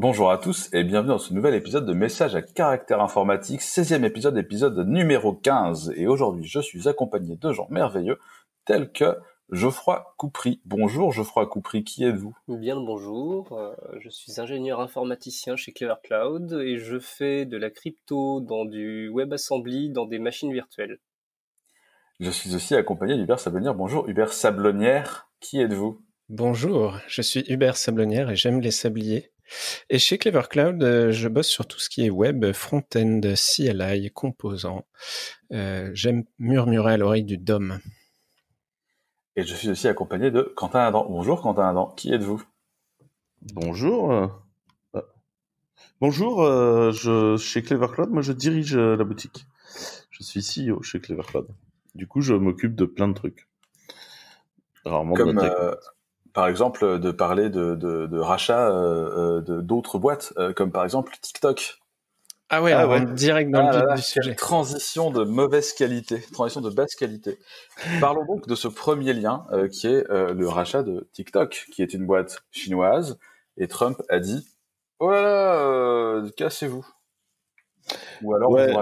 Bonjour à tous et bienvenue dans ce nouvel épisode de Messages à caractère informatique, 16e épisode, épisode numéro 15. Et aujourd'hui, je suis accompagné de gens merveilleux tels que Geoffroy Coupry. Bonjour Geoffroy Coupry, qui êtes-vous? Bien le bonjour, euh, je suis ingénieur informaticien chez Clever Cloud et je fais de la crypto dans du WebAssembly dans des machines virtuelles. Je suis aussi accompagné d'Hubert Sablonnière. Bonjour Hubert Sablonnière, qui êtes-vous? Bonjour, je suis Hubert Sablonnière et j'aime les sabliers. Et chez Clever Cloud, euh, je bosse sur tout ce qui est web, front-end, CLI, composants. Euh, j'aime murmurer à l'oreille du DOM. Et je suis aussi accompagné de Quentin Adam. Bonjour Quentin Adam, qui êtes-vous? Bonjour. Euh, bonjour, je, chez Clever Cloud, moi je dirige la boutique. Je suis CEO chez Clever Cloud. Du coup, je m'occupe de plein de trucs. Rarement de par exemple, de parler de, de, de rachat euh, euh d'autres boîtes, euh, comme par exemple TikTok. Ah ouais, ah direct dans le ah du sujet. Transition de mauvaise qualité, transition de basse qualité. Parlons donc de ce premier lien euh, qui est le rachat de TikTok, qui est une boîte chinoise. Et Trump a dit Oh là là, cassez-vous. Ou alors ouais.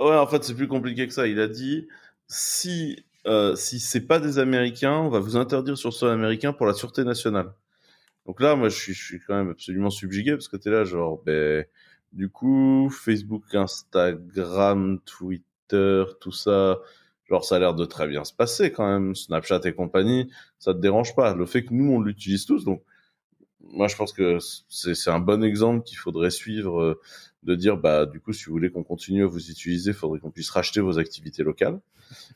ouais, en fait, c'est plus compliqué que ça. Il a dit si euh, si c'est pas des Américains, on va vous interdire sur le sol américain pour la sûreté nationale. Donc là, moi, je suis, quand même absolument subjugué parce que t'es là, genre, ben, du coup, Facebook, Instagram, Twitter, tout ça, genre, ça a l'air de très bien se passer quand même. Snapchat et compagnie, ça te dérange pas. Le fait que nous, on l'utilise tous, donc, moi, je pense que c'est un bon exemple qu'il faudrait suivre, euh, de dire, bah, du coup, si vous voulez qu'on continue à vous utiliser, il faudrait qu'on puisse racheter vos activités locales.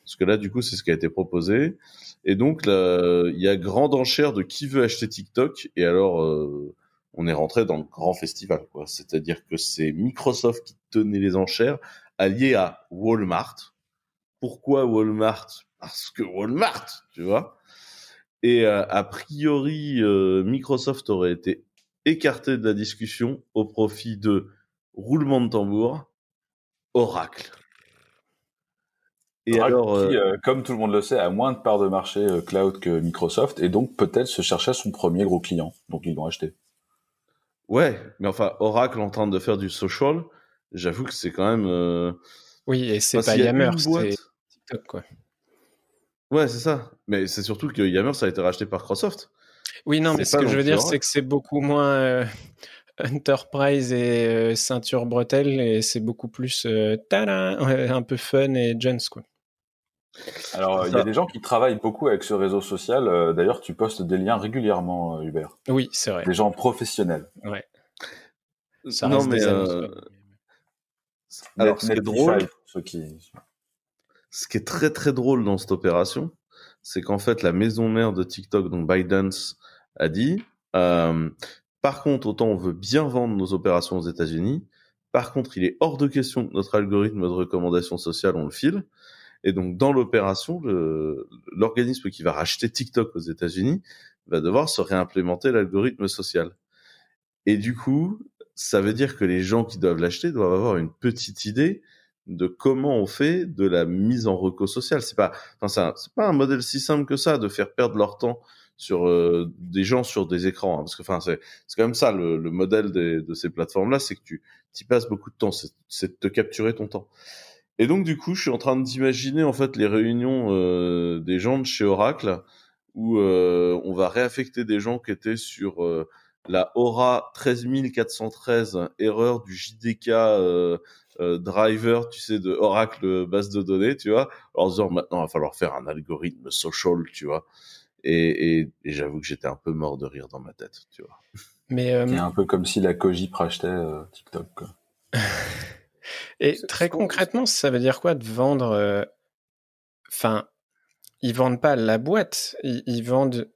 Parce que là, du coup, c'est ce qui a été proposé. Et donc, il y a grande enchère de qui veut acheter TikTok. Et alors, euh, on est rentré dans le grand festival, quoi. C'est-à-dire que c'est Microsoft qui tenait les enchères, allié à Walmart. Pourquoi Walmart? Parce que Walmart, tu vois? Et euh, a priori, euh, Microsoft aurait été écarté de la discussion au profit de roulement de tambour, Oracle. Et alors, qui, euh, comme tout le monde le sait, a moins de parts de marché euh, cloud que Microsoft, et donc peut-être se chercher son premier gros client, donc ils l'ont acheté. Ouais, mais enfin, Oracle en train de faire du social, j'avoue que c'est quand même. Euh... Oui, et c'est pas Yammer, c'est TikTok, quoi. Ouais, c'est ça. Mais c'est surtout que Yammer, ça a été racheté par Microsoft. Oui, non, mais ce que je veux dire, c'est que c'est beaucoup moins euh, Enterprise et ceinture bretelle, et c'est beaucoup plus un peu fun et gens, quoi. Alors, il y a des gens qui travaillent beaucoup avec ce réseau social. Euh, d'ailleurs, tu postes des liens régulièrement, euh, Hubert. Oui, c'est vrai. Des gens professionnels. Ouais. Ça non, mais. Euh, alors, ce qui est drôle. Ce qui est très très drôle dans cette opération, c'est qu'en fait, la maison mère de TikTok, donc ByteDance, a dit par contre, autant on veut bien vendre nos opérations aux États-Unis. Par contre, il est hors de question que notre algorithme de recommandation sociale, on le file. Et donc, dans l'opération, l'organisme qui va racheter TikTok aux États-Unis va devoir se réimplémenter l'algorithme social. Et du coup, ça veut dire que les gens qui doivent l'acheter doivent avoir une petite idée de comment on fait de la mise en reco social. C'est pas, enfin, c'est pas un modèle si simple que ça de faire perdre leur temps sur euh, des gens sur des écrans, hein, parce que enfin c'est quand même ça le, le modèle des, de ces plateformes là, c'est que tu y passes beaucoup de temps, c'est de te capturer ton temps. Et donc du coup, je suis en train d'imaginer en fait les réunions euh, des gens de chez Oracle où euh, on va réaffecter des gens qui étaient sur euh, la Aura 13413 erreur du JDK euh, euh, driver, tu sais, de Oracle base de données, tu vois, en disant maintenant il va falloir faire un algorithme social, tu vois. Et, et, et j'avoue que j'étais un peu mort de rire dans ma tête, tu vois. Mais c'est un peu comme si la Cogip rachetait TikTok. Quoi. Et très concrètement, ça veut dire quoi de vendre euh, Enfin, ils vendent pas la boîte, ils, vendent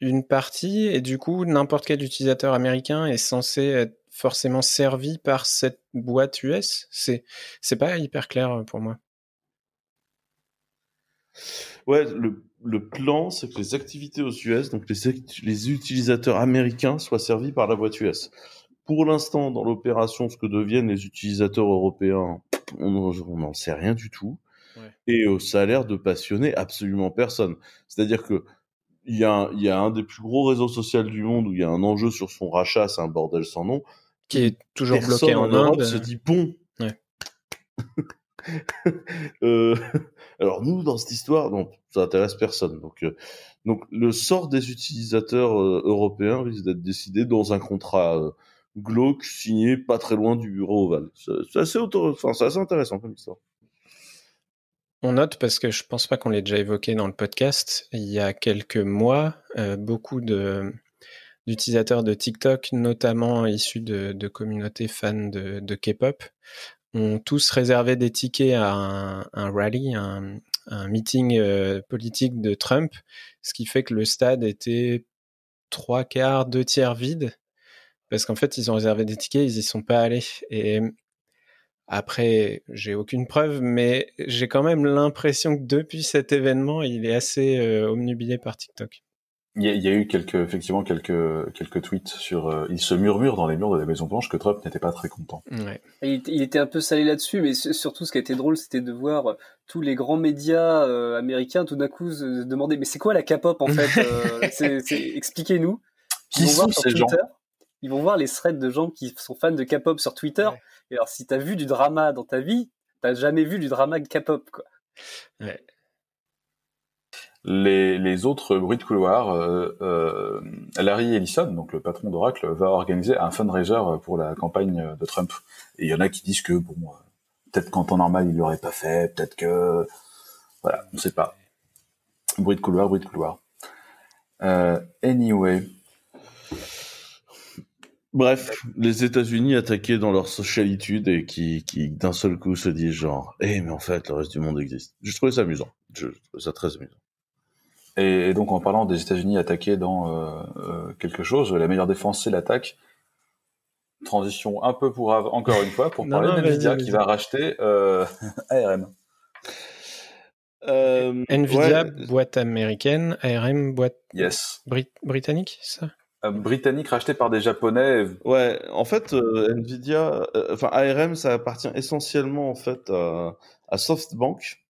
une partie et du coup, n'importe quel utilisateur américain est censé être forcément servi par cette boîte US. C'est c'est pas hyper clair euh, pour moi. Ouais, le, le plan, c'est que les activités aux US, donc les, les utilisateurs américains, soient servis par la boîte US pour l'instant, dans l'opération, ce que deviennent les utilisateurs européens, on n'en sait rien du tout. Ouais. Et euh, ça a l'air de passionner absolument personne. C'est-à-dire que il y, a, il y a un des plus gros réseaux sociaux du monde où il y a un enjeu sur son rachat, c'est un bordel sans nom. Qui est toujours bloqué en, Europe. se dit bon. Ouais. euh, alors nous, dans cette histoire, donc ça intéresse personne. Donc, euh, donc le sort des utilisateurs euh, européens risque d'être décidé dans un contrat euh, glauque signé pas très loin du bureau ovale. C'est assez intéressant comme histoire. On note parce que je pense pas qu'on l'ait déjà évoqué dans le podcast. Il y a quelques mois, beaucoup de d'utilisateurs de TikTok, notamment issus de, de communautés fans de, de K-pop, ont tous réservé des tickets à un, rally, un, meeting euh, politique de Trump, ce qui fait que le stade était trois quarts, deux tiers vide, parce qu'en fait ils ont réservé des tickets, ils y sont pas allés. Et après, j'ai aucune preuve, mais j'ai quand même l'impression que depuis cet événement, il est assez euh, par TikTok. Il y, a, eu quelques, effectivement, quelques, quelques tweets sur. Euh, il se murmure dans les murs de la Maison Blanche que Trump n'était pas très content. Ouais. Il, était un peu salé là-dessus, mais surtout, ce qui a été drôle, c'était de voir euh, tous les grands médias euh, américains tout d'un coup se demander mais c'est quoi la K-pop en fait Expliquez-nous. Qui sont ces gens? Ils vont voir les threads de gens qui sont fans de K-pop sur Twitter. Et alors, si t'as vu du drama dans ta vie, t'as jamais vu du drama de K-pop, quoi. Ouais les, autres bruits de couloir, euh, euh, Larry Ellison, donc le patron d'Oracle, va organiser un fundraiser pour la campagne de Trump. Et il y en a qui disent que bon, euh, peut-être qu'en temps normal il l'aurait pas fait, peut-être que voilà, on sait pas. Bruit de couloir, bruit de couloir. Anyway. Bref, les États-Unis attaqués dans leur socialitude et qui, qui d'un seul coup se disent genre, eh mais en fait le reste du monde existe. Je trouvais ça amusant. Je trouvais ça très amusant. Et, donc en parlant des États-Unis attaqués dans euh, euh, quelque chose, la meilleure défense c'est l'attaque. Transition un peu pour encore une fois pour parler d'Nvidia qui va racheter euh, ARM. Nvidia, boîte américaine, ARM, boîte yes. britannique, ça? Britannique racheté par des Japonais. Ouais, en fait, Nvidia, enfin ARM, ça appartient essentiellement en fait à SoftBank,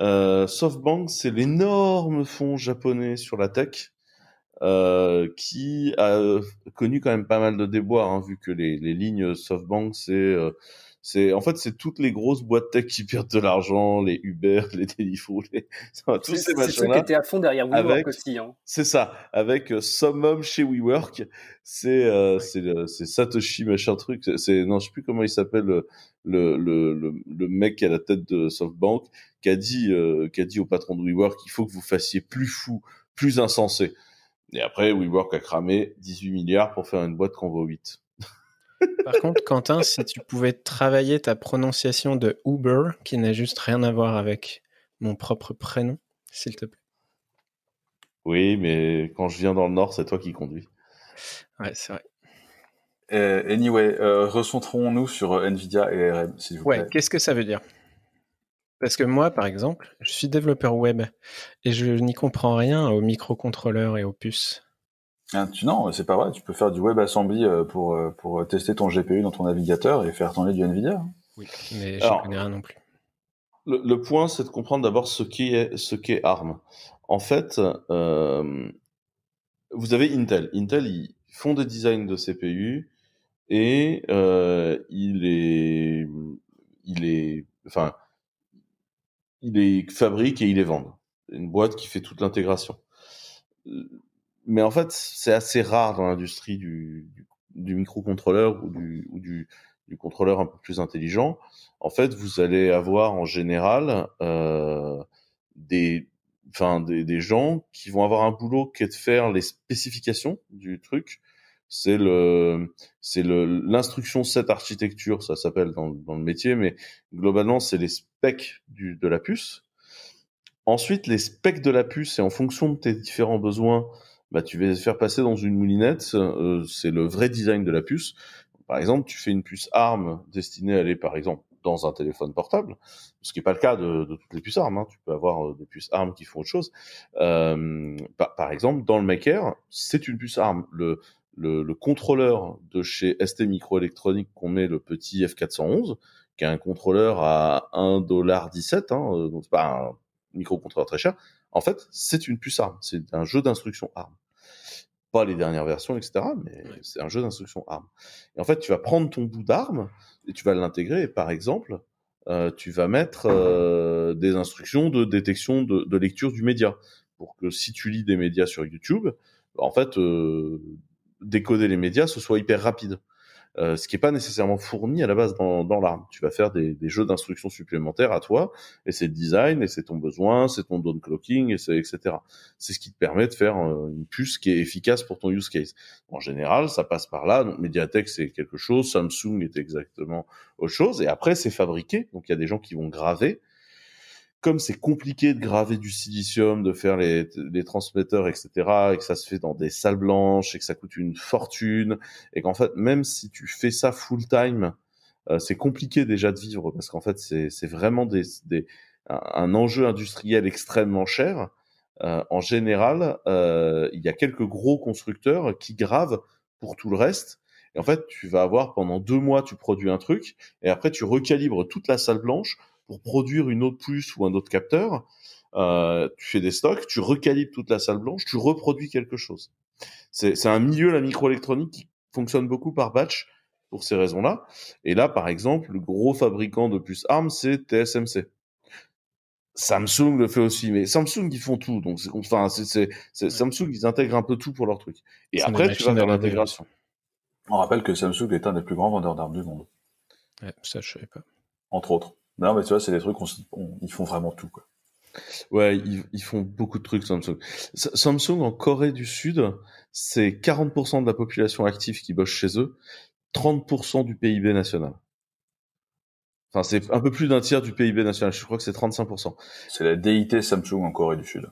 euh, SoftBank, c'est l'énorme fonds japonais sur la tech euh, qui a connu quand même pas mal de déboires, hein, vu que les, les lignes SoftBank, c'est euh, c'est en fait c'est toutes les grosses boîtes tech qui perdent de l'argent, les Uber, les Deliveroo, les... tous ces machins-là. C'est ceux qui étaient à fond derrière WeWork aussi. Hein. C'est ça, avec euh, Summum chez WeWork, c'est euh, c'est c'est Satoshi machin truc, c'est non je sais plus comment il s'appelle le, le le, le mec à la tête de SoftBank qui a dit euh, qui a dit au patron de WeWork il faut que vous fassiez plus fou, plus insensé. Et après WeWork a cramé 18 milliards pour faire une boîte qu'on vaut 8. Par contre, Quentin, si tu pouvais travailler ta prononciation de Uber, qui n'a juste rien à voir avec mon propre prénom, s'il te plaît. Oui, mais quand je viens dans le Nord, c'est toi qui conduis. Ouais, c'est vrai. Euh, anyway, euh, recentrons-nous sur Nvidia et ARM, s'il vous plaît. Ouais, qu'est-ce que ça veut dire? Parce que moi, par exemple, je suis développeur web et je n'y comprends rien aux microcontrôleurs et aux puces. Ah, tu, non, c'est pas vrai. Tu peux faire du WebAssembly euh, pour, euh, pour euh, tester ton GPU dans ton navigateur et faire tourner du NVIDIA. Oui, mais je connais rien non plus. Le, point, c'est de comprendre d'abord ce qu'est ce qu'est ARM. En fait, euh, vous avez Intel. Intel, ils font des designs de CPU et euh, il est, il est, enfin, il les fabrique et il les vend. Une boîte qui fait toute l'intégration mais en fait, c'est assez rare dans l'industrie du, microcontrôleur ou, du, contrôleur un peu plus intelligent. En fait, vous allez avoir en général euh, des, enfin, des, gens qui vont avoir un boulot qui est de faire les spécifications du truc. C'est le, c'est le, l'instruction set architecture, ça s'appelle dans, dans le métier, mais globalement, c'est les specs de la puce. Ensuite, les specs de la puce, et en fonction de tes différents besoins, bah, tu vas faire passer dans une moulinette, euh, c'est le vrai design de la puce. Par exemple, tu fais une puce ARM destinée à aller, par exemple, dans un téléphone portable, ce qui n'est pas le cas de, toutes les puces ARM. Hein. Tu peux avoir euh, des puces ARM qui font autre chose. Euh, par, exemple, dans le Maker, c'est une puce ARM. Le, le, le, contrôleur de chez ST Microelectronics qu'on met le petit F411, qui est un contrôleur à 1,17$, hein, euh, donc c'est pas un microcontrôleur très cher. En fait, c'est une puce ARM, c'est un jeu d'instruction ARM. Pas les dernières versions, etc., mais c'est un jeu d'instruction ARM. Et en fait, tu vas prendre ton bout d'ARM et tu vas l'intégrer. Et par exemple, euh, tu vas mettre euh, des instructions de détection de, de, lecture du média pour que si tu lis des médias sur YouTube, en fait, euh, décoder les médias, ce soit hyper rapide. Euh, ce qui n'est pas nécessairement fourni à la base dans, dans l'arme. Tu vas faire des, des jeux d'instructions supplémentaires à toi, et c'est le design, et c'est ton besoin, c'est ton downclocking, et etc. C'est ce qui te permet de faire euh, une puce qui est efficace pour ton use case. En général, ça passe par là. Donc Mediatek c'est quelque chose, Samsung est exactement autre chose, et après c'est fabriqué. Donc il y a des gens qui vont graver comme c'est compliqué de graver du silicium, de faire les, transmetteurs, etc., et que ça se fait dans des salles blanches, et que ça coûte une fortune, et qu'en fait, même si tu fais ça full time, euh, c'est compliqué déjà de vivre, parce qu'en fait, c'est vraiment un, enjeu industriel extrêmement cher. Euh, en général, euh, il y a quelques gros constructeurs qui gravent pour tout le reste. Et en fait, tu vas avoir pendant deux mois, tu produis un truc, et après, tu recalibres toute la salle blanche pour produire une autre puce ou un autre capteur. Euh, tu fais des stocks, tu recalibres toute la salle blanche, tu reproduis quelque chose. C'est un milieu, la microélectronique, qui fonctionne beaucoup par batch pour ces raisons-là. Et là, par exemple, le gros fabricant de puces ARM, c'est TSMC. Samsung le fait aussi, mais Samsung ils font tout, donc enfin c'est Samsung ils intègrent un peu tout pour leur truc. Et après tu vas vers l'intégration. On rappelle que Samsung est un des plus grands vendeurs d'armes du monde. Ouais, ça je savais pas. Entre autres. Non, mais tu vois, c'est des trucs, ils font vraiment tout, quoi. Ouais, ils, font beaucoup de trucs, Samsung. Samsung, en Corée du Sud, c'est 40% de la population active qui bosse chez eux, 30% du PIB national. Enfin, c'est un peu plus d'un tiers du PIB national. Je crois que c'est 35%. C'est la DIT Samsung en Corée du Sud.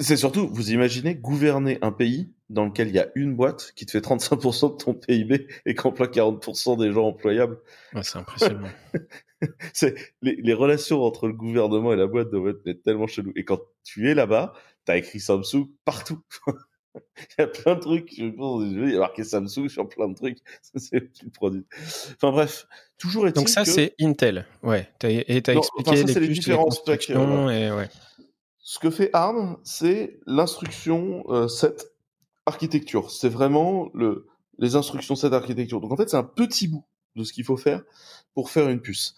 C'est surtout, vous imaginez gouverner un pays dans lequel il y a une boîte qui te fait 35% de ton PIB et qui emploie 40% des gens employables. Ouais, c'est impressionnant. c'est les, les, relations entre le gouvernement et la boîte doivent être tellement chelou. Et quand tu es là-bas, t'as écrit Samsung partout. il y a plein de trucs. Je pense, il y a marqué Samsung sur plein de trucs. c'est le produit. Enfin bref, toujours est Donc ça, c'est Intel. Ouais. et t'as expliqué les, les différences les et ouais. Ce que fait ARM, c'est l'instruction euh, 7 architecture. C'est vraiment le, les instructions 7 architecture. Donc en fait, c'est un petit bout de ce qu'il faut faire pour faire une puce.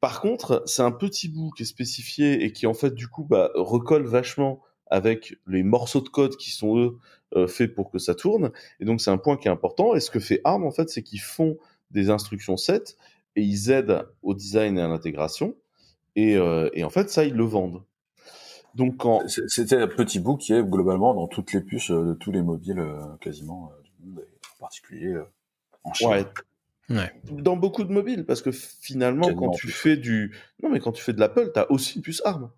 Par contre, c'est un petit bout qui est spécifié et qui en fait du coup bah, recolle vachement avec les morceaux de code qui sont eux euh, faits pour que ça tourne. Et donc c'est un point qui est important. Et ce que fait ARM en fait, c'est qu'ils font des instructions 7 et ils aident au design et à l'intégration. Et, euh, et en fait, ça, ils le vendent. Donc quand c'était un petit bout qui est globalement dans toutes les puces euh, de tous les mobiles euh, quasiment euh, du monde, en particulier en Chine. Ouais. Ouais. Dans beaucoup de mobiles, parce que finalement, quand tu fais du, non mais quand tu fais de l'Apple, t'as aussi une puce ARM.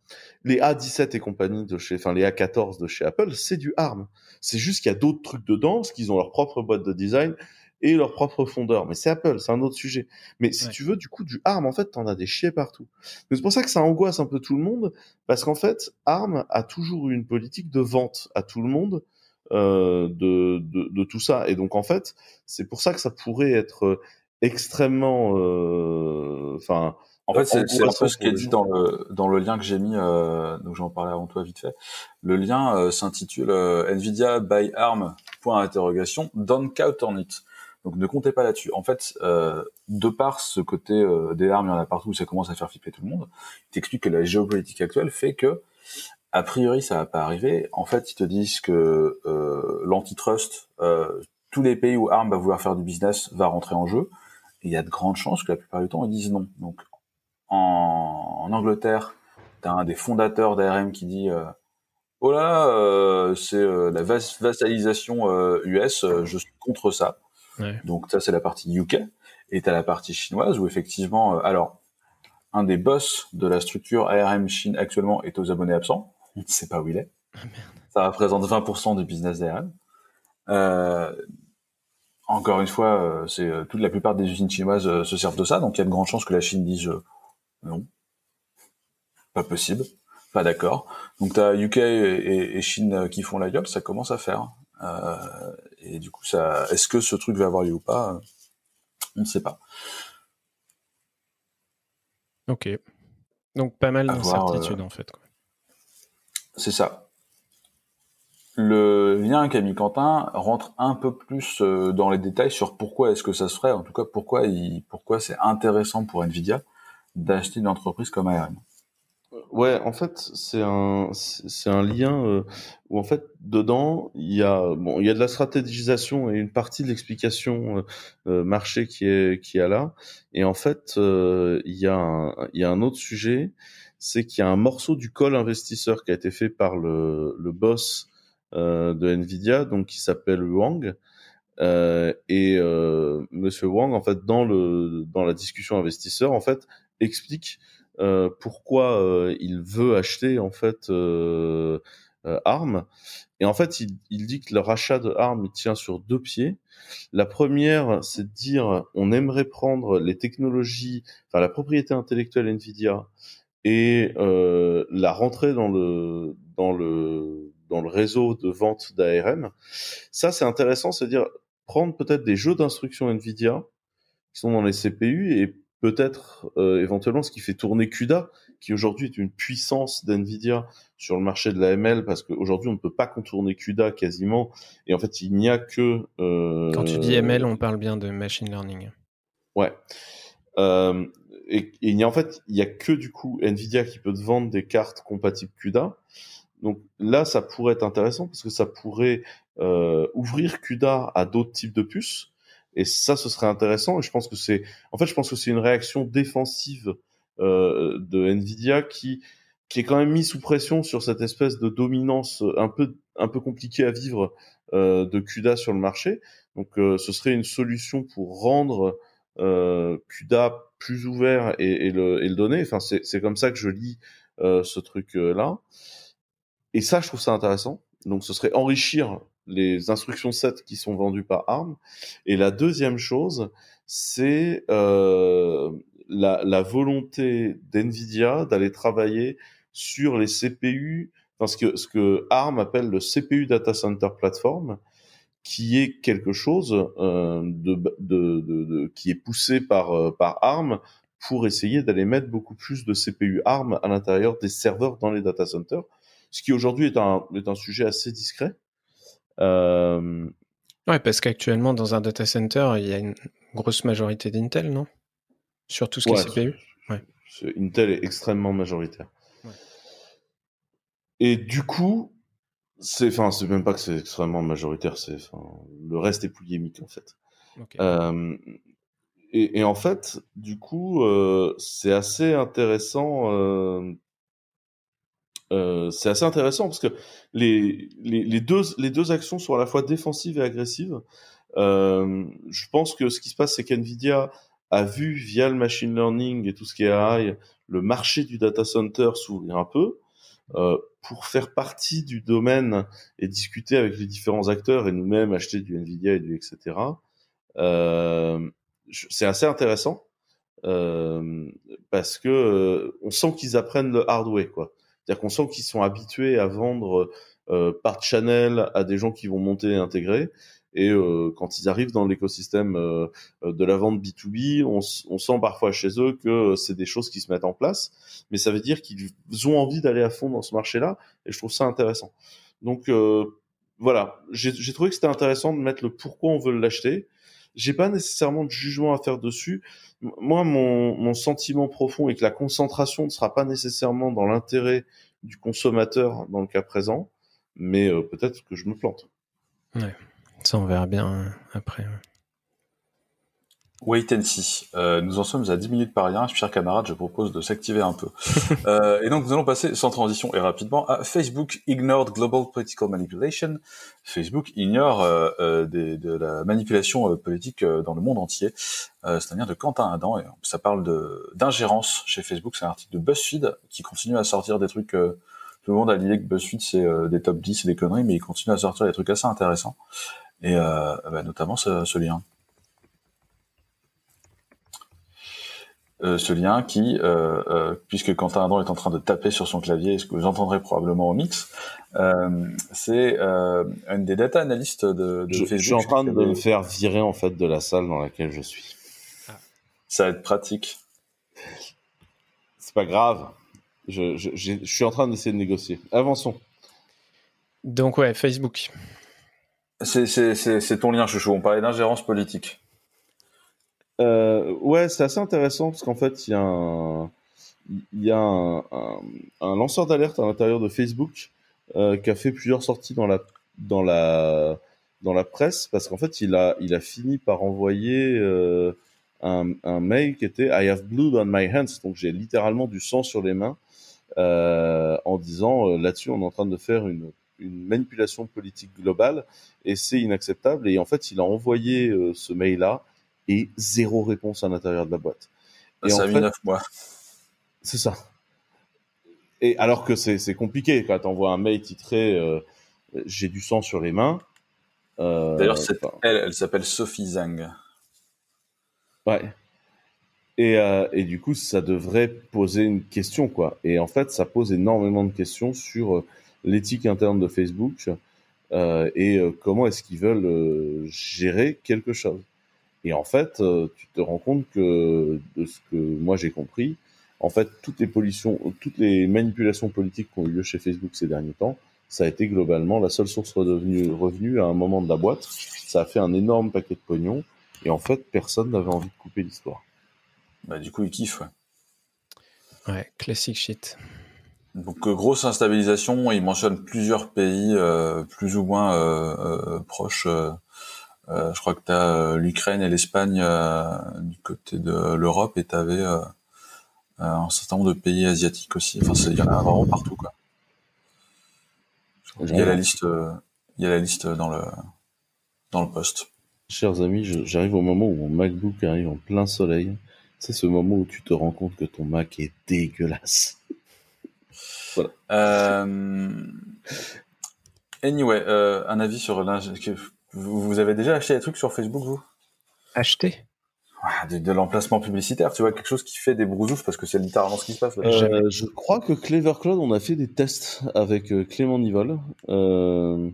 Les A17 et compagnie de chez, enfin les A14 de chez Apple, c'est du ARM. C'est juste qu'il y a d'autres trucs dedans, parce qu'ils ont leur propre boîte de design et leur propre fondeur. Mais c'est Apple, c'est un autre sujet. Mais si tu veux, du coup, du ARM, en fait, t'en as des chiés partout. C'est pour ça que ça angoisse un peu tout le monde, parce qu'en fait, ARM a toujours eu une politique de vente à tout le monde euh, de, de, de, tout ça. Et donc, en fait, c'est pour ça que ça pourrait être extrêmement... Euh, enfin... En fait, c'est un peu ce qui est dit dans le, dans le lien que j'ai mis, euh, donc j'en parlais avant toi vite fait. Le lien euh, s'intitule euh, Nvidia by ARM, point interrogation, don't count on it. Donc ne comptez pas là-dessus. En fait, euh, de par ce côté euh, des armes, il y en a partout, ça commence à faire flipper tout le monde. Il t'explique que la géopolitique actuelle fait que, a priori, ça va pas arriver. En fait, ils te disent que euh, l'antitrust, tous les pays où ARM va vouloir faire du business va rentrer en jeu. Il y a de grandes chances que la plupart du temps, ils disent non. Donc, en, Angleterre, tu as un des fondateurs d'ARM qui dit Oh là, c'est la vassalisation US, je suis contre ça. Donc ça c'est la partie UK et t'as la partie chinoise où effectivement, euh, alors un des boss de la structure ARM Chine actuellement est aux abonnés absents. On ne sait pas où il est. Ah, ça représente 20% du business d'ARM. Euh, encore une fois, euh, c'est toute la plupart des usines chinoises se servent de ça, donc il y a de grandes chances que la Chine dise non, pas possible, pas d'accord. Donc tu as UK et, et, Chine qui font la gueule, ça commence à faire. Euh, et du coup, ça, est-ce que ce truc va avoir lieu ou pas On ne sait pas. Ok. Donc pas mal d'incertitudes en fait. C'est ça. Le lien qu'a mis Quentin rentre un peu plus dans les détails sur pourquoi est-ce que ça se ferait, en tout cas pourquoi il, pourquoi c'est intéressant pour Nvidia d'acheter une entreprise comme ARM. Ouais, en fait, c'est un c'est un lien euh, où en fait dedans il y a bon il y a de la stratégisation et une partie de l'explication euh, euh, marché qui est qui est là. Et en fait il y a un, il y a un autre sujet c'est qu'il y a un morceau du call investisseur qui a été fait par le le boss de Nvidia donc qui s'appelle Wang. Et Monsieur Wang en fait dans le dans la discussion investisseur en fait explique euh, pourquoi euh, il veut acheter en fait euh, ARM. Et en fait, il, il, dit que le rachat de ARM il tient sur deux pieds. La première, c'est de dire on aimerait prendre les technologies, enfin la propriété intellectuelle Nvidia et euh, la rentrer dans le dans le dans le réseau de vente d'ARM. Ça, c'est intéressant, c'est à dire prendre peut-être des jeux d'instruction Nvidia qui sont dans les CPU et peut-être euh, éventuellement ce qui fait tourner CUDA, qui aujourd'hui est une puissance d'NVIDIA sur le marché de la ML, parce qu'aujourd'hui on ne peut pas contourner CUDA quasiment, et en fait il n'y a que... Euh, Quand tu dis ML, on parle bien de machine learning. Ouais. Euh, et, il n'y a en fait, il n'y a que du coup NVIDIA qui peut te vendre des cartes compatibles CUDA. Donc là, ça pourrait être intéressant parce que ça pourrait ouvrir CUDA à d'autres types de puces et ça, ce serait intéressant. Et je pense que c'est, en fait, je pense que c'est une réaction défensive euh, de Nvidia qui qui est quand même mis sous pression sur cette espèce de dominance un peu un peu compliquée à vivre euh, de CUDA sur le marché. Donc, euh, ce serait une solution pour rendre euh, CUDA plus ouvert et, et, le, et le donner. Enfin, c'est comme ça que je lis euh, ce truc là. Et ça, je trouve ça intéressant. Donc, ce serait enrichir les instructions 7 qui sont vendues par ARM. Et la deuxième chose, c'est euh, la, la, volonté d'NVIDIA d'aller travailler sur les CPU, parce que ce que ARM appelle le CPU Data Center Platform, qui est quelque chose euh, de, de, de, qui est poussé par, euh, par ARM pour essayer d'aller mettre beaucoup plus de CPU ARM à l'intérieur des serveurs dans les data centers, ce qui aujourd'hui est un, est un sujet assez discret. Euh... Ouais, parce qu'actuellement, dans un data center, il y a une grosse majorité d'Intel, non? Sur tout ce qui est CPU ouais. Intel est extrêmement majoritaire. Ouais. Et du coup, c'est, enfin, c'est même pas que c'est extrêmement majoritaire, c'est, le reste est polyémique en fait. Okay. Euh, et, et, en fait, du coup, euh, c'est assez intéressant euh, euh, c'est assez intéressant parce que les, les, les, deux, les deux actions sont à la fois défensives et agressives. Euh, je pense que ce qui se passe, c'est qu'NVIDIA a vu via le machine learning et tout ce qui est AI le marché du data center s'ouvrir un peu. Euh, pour faire partie du domaine et discuter avec les différents acteurs et nous-mêmes acheter du Nvidia et du etc. Euh, c'est assez intéressant euh, parce que euh, on sent qu'ils apprennent le hard way quoi. C'est-à-dire qu'on sent qu'ils sont habitués à vendre euh, par channel à des gens qui vont monter et intégrer. Et euh, quand ils arrivent dans l'écosystème euh, de la vente B2B, on, sent parfois chez eux que c'est des choses qui se mettent en place. Mais ça veut dire qu'ils ont envie d'aller à fond dans ce marché-là. Et je trouve ça intéressant. Donc voilà, j'ai trouvé que c'était intéressant de mettre le pourquoi on veut l'acheter. J'ai pas nécessairement de jugement à faire dessus. Moi, mon, mon sentiment profond est que la concentration ne sera pas nécessairement dans l'intérêt du consommateur dans le cas présent, mais euh, peut-être que je me plante. Ouais, ça on verra bien euh, après. Wait and see. Euh, nous en sommes à 10 minutes par rien. Chers camarades, je propose de s'activer un peu. euh, et donc, nous allons passer sans transition et rapidement à Facebook Ignored Global Political Manipulation. Facebook ignore euh, euh des, de la manipulation euh, politique euh, dans le monde entier. C'est-à-dire de Quentin Adam. Et ça parle d'ingérence chez Facebook. C'est un article de BuzzFeed qui continue à sortir des trucs... tout le monde a l'idée que BuzzFeed, c'est des top 10 et des conneries, mais il continue à sortir des trucs assez intéressants. Et bah, notamment ce, ce lien. Euh, ce lien qui, euh, euh, puisque Quentin Adam est en train de taper sur son clavier, ce que vous entendrez probablement au mix, c'est une des data analystes de, de je, Facebook. Je suis en train de me faire virer en fait de la salle dans laquelle je suis. Ça va être pratique. C'est pas grave. Je, je, je suis en train d'essayer de négocier. Avançons. Donc ouais, Facebook. C'est ton lien, chouchou. On parlait d'ingérence politique. Euh, ouais, c'est assez intéressant parce qu'en fait, il y a un, y a un, un, lanceur d'alerte à l'intérieur de Facebook euh, qui a fait plusieurs sorties dans la, dans la, dans la presse parce qu'en fait, il a, il a fini par envoyer euh, un, un, mail qui était I have blood on my hands, donc j'ai littéralement du sang sur les mains, euh, en disant euh, là-dessus, on est en train de faire une une manipulation politique globale et c'est inacceptable. Et en fait, il a envoyé euh, ce mail-là et zéro réponse à l'intérieur de la boîte. Et ça a mis neuf mois. C'est ça. Et alors que c'est compliqué quand tu envoies un mail titré euh, J'ai du sang sur les mains. Euh, D'ailleurs, elle, elle s'appelle Sophie Zhang. Ouais. Et, et, du coup, ça devrait poser une question, quoi. Et en fait, ça pose énormément de questions sur l'éthique interne de Facebook euh, et euh, comment est-ce qu'ils veulent euh, gérer quelque chose. Et en fait, tu te rends compte que de ce que moi j'ai compris, en fait, toutes les pollutions, toutes les manipulations politiques qui ont eu lieu chez Facebook ces derniers temps, ça a été globalement la seule source de revenus à un moment de la boîte. Ça a fait un énorme paquet de pognon. Et en fait, personne n'avait envie de couper l'histoire. Bah, du coup, ils kiffent, ouais. Ouais, classic shit. Donc euh, grosse instabilisation, il mentionne plusieurs pays euh, plus ou moins euh, proches. Je crois que tu as l'Ukraine et l'Espagne du côté de l'Europe et tu avais un certain nombre de pays asiatiques aussi. Enfin, il y en a vraiment partout. Quoi. Il y a la liste, il y a la liste dans le dans le poste. Chers amis, j'arrive au moment où mon MacBook arrive en plein soleil. C'est ce moment où tu te rends compte que ton Mac est dégueulasse. Euh, anyway, euh, un avis sur vous avez déjà acheté des trucs sur Facebook, vous? Acheté de, l'emplacement publicitaire, tu vois, quelque chose qui fait des brousoufs parce que c'est littéralement ce qui se passe. Euh, je crois que Clever Cloud, on a fait des tests avec Clément Nivol. Euh,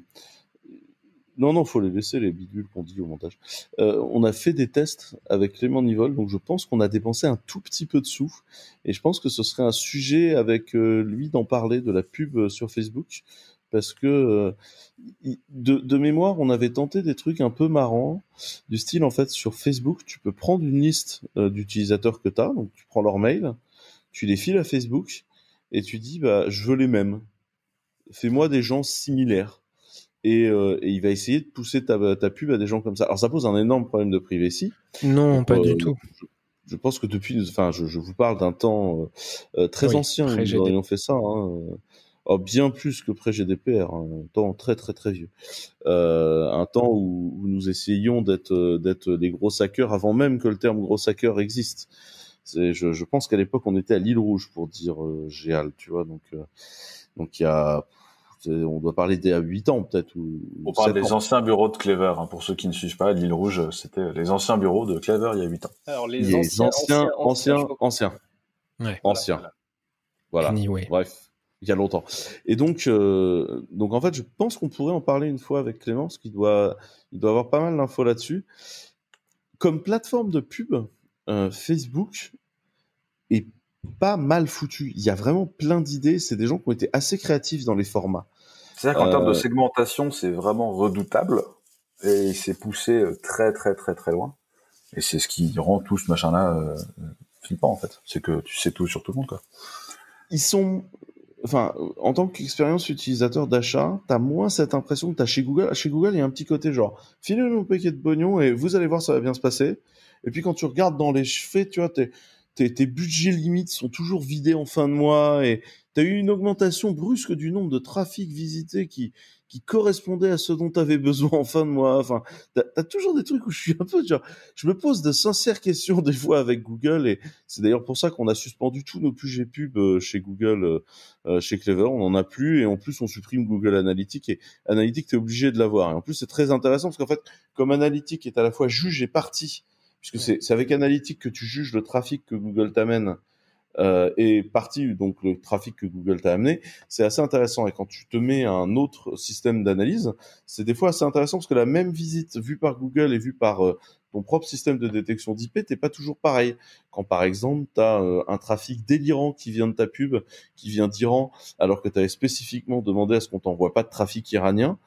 non, non, faut les laisser, les bidules qu'on dit au montage. Euh, on a fait des tests avec Clément Nivol, donc je pense qu'on a dépensé un tout petit peu de sous. Et je pense que ce serait un sujet avec euh, lui d'en parler de la pub euh, sur Facebook. Parce que de, mémoire, on avait tenté des trucs un peu marrants, du style en fait sur Facebook, tu peux prendre une liste d'utilisateurs que tu as, donc tu prends leur mail, tu les files à Facebook et tu dis bah je veux les mêmes. Fais-moi des gens similaires et, euh, et, il va essayer de pousser ta, ta, pub à des gens comme ça. Alors ça pose un énorme problème de privacy. Non, pas du euh, tout. Je, pense que depuis, enfin, je, je vous parle d'un temps euh, très ancien où nous aurions fait ça. Hein, oh, bien plus que pré-GDPR, hein, un temps très très très vieux. un temps où, où nous essayions d'être d'être les gros hackers avant même que le terme gros hacker existe. Je, je, pense qu'à l'époque on était à l'île rouge pour dire géal, tu vois. Donc donc il y a on doit parler d'il y a 8 ans peut-être. on parle des anciens bureaux de Clever, hein, pour ceux qui ne suivent pas, l'île rouge, c'était les anciens bureaux de Clever il y a 8 ans. Alors les, anciens, anciens, anciens, anciens. Anciens. Voilà. Bref, il y a longtemps. Et donc, euh, donc en fait, je pense qu'on pourrait en parler une fois avec Clémence, qui doit, il doit avoir pas mal d'infos là-dessus. Comme plateforme de pub, euh, Facebook est pas mal foutu. Il y a vraiment plein d'idées. C'est des gens qui ont été assez créatifs dans les formats. C'est-à-dire qu'en termes de euh, segmentation, c'est vraiment redoutable et c'est poussé euh, très très très très loin. Et c'est ce qui rend tout ce machin-là flippant en fait. C'est que tu sais tout sur tout le monde quoi. Ils sont, enfin, en tant qu'expérience utilisateur d'achat, t'as moins cette impression que t'as chez Google. Chez Google, il y a un petit côté genre, filez-nous un paquet de pognon et vous allez voir, ça va bien se passer. Et puis quand tu regardes dans les cheveux, tu vois, t'es tes, budgets limites sont toujours vidés en fin de mois et tu as eu une augmentation brusque du nombre de trafics visités qui, qui correspondait à ce dont tu avais besoin en fin de mois. Enfin, tu as, toujours des trucs où je suis un peu genre, je me pose de sincères questions des fois avec Google et c'est d'ailleurs pour ça qu'on a suspendu tous nos budgets pub euh, chez Google, euh, euh, chez Clever, on en a plus et en plus on supprime Google Analytics et Analytics tu es obligé de l'avoir. Et en plus c'est très intéressant parce qu'en fait, comme Analytics est à la fois juge et partie puisque c'est avec Analytics que tu juges le trafic que Google t'amène euh, et partie donc le trafic que Google t'a amené, c'est assez intéressant. Et quand tu te mets un autre système d'analyse, c'est des fois assez intéressant parce que la même visite vue par Google et vue par euh, ton propre système de détection d'IP n'est pas toujours pareil. Quand par exemple, tu as euh, un trafic délirant qui vient de ta pub, qui vient d'Iran, alors que tu spécifiquement demandé à ce qu'on t'envoie pas de trafic iranien.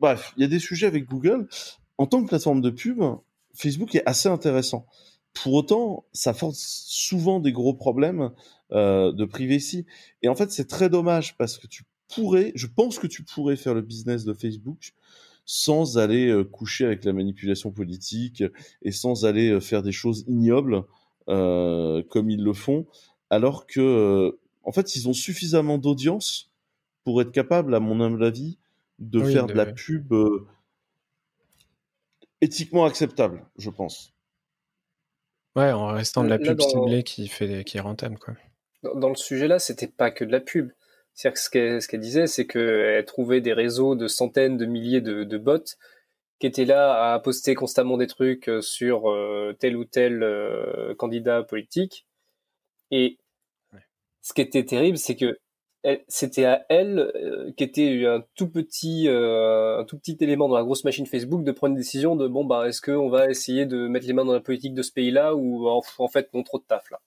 Bref, il y a des sujets avec Google. En tant que plateforme de pub, Facebook est assez intéressant. Pour autant, ça force souvent des gros problèmes euh, de privacy. Et en fait, c'est très dommage parce que tu pourrais, je pense que tu pourrais faire le business de Facebook sans aller euh, coucher avec la manipulation politique et sans aller euh, faire des choses ignobles euh, comme ils le font, alors que en fait ils ont suffisamment d'audience pour être capables, à mon humble avis, de faire de, la pub éthiquement acceptable, je pense. Ouais, en restant de la pub ciblée qui fait qui est rentable quoi. Dans, le sujet là, c'était pas que de la pub. C'est-à-dire que ce qu'elle disait, c'est qu'elle trouvait des réseaux de centaines de milliers de, bots qui étaient là à poster constamment des trucs euh, sur euh, tel ou tel euh, candidat politique. Et ce qui était terrible, c'est que c'était à elle qui était un tout petit un tout petit élément dans la grosse machine Facebook de prendre une décision de bon bah est-ce qu'on va essayer de mettre les mains dans la politique de ce pays-là ou en, en fait non trop de taf là.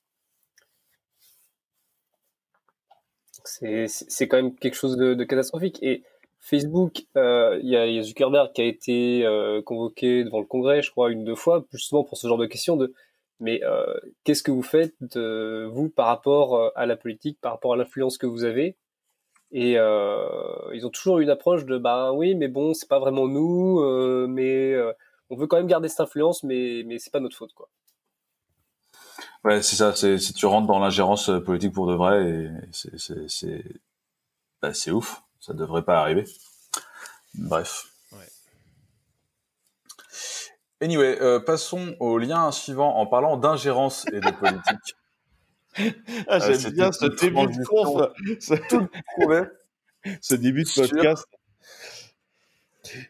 c'est quand même quelque chose de, catastrophique. Et Facebook, euh, il y, a Zuckerberg qui a été euh, convoqué devant le Congrès, je crois, une deux fois, justement pour ce genre de questions de mais euh, qu'est-ce que vous faites vous par rapport à la politique, par rapport à l'influence que vous avez? Et ils ont toujours une approche de bah oui, mais bon, c'est pas vraiment nous, mais on veut quand même garder cette influence, mais mais c'est pas notre faute quoi. Ouais, c'est ça. C'est si tu rentres dans l'ingérence euh, politique pour de vrai, et c'est c'est c'est bah, ouf. Ça devrait pas arriver. Bref. Anyway, euh, passons au lien suivant en parlant d'ingérence et de politique. ah, j'aime euh, bien ce début de course. Ce, ce début de podcast.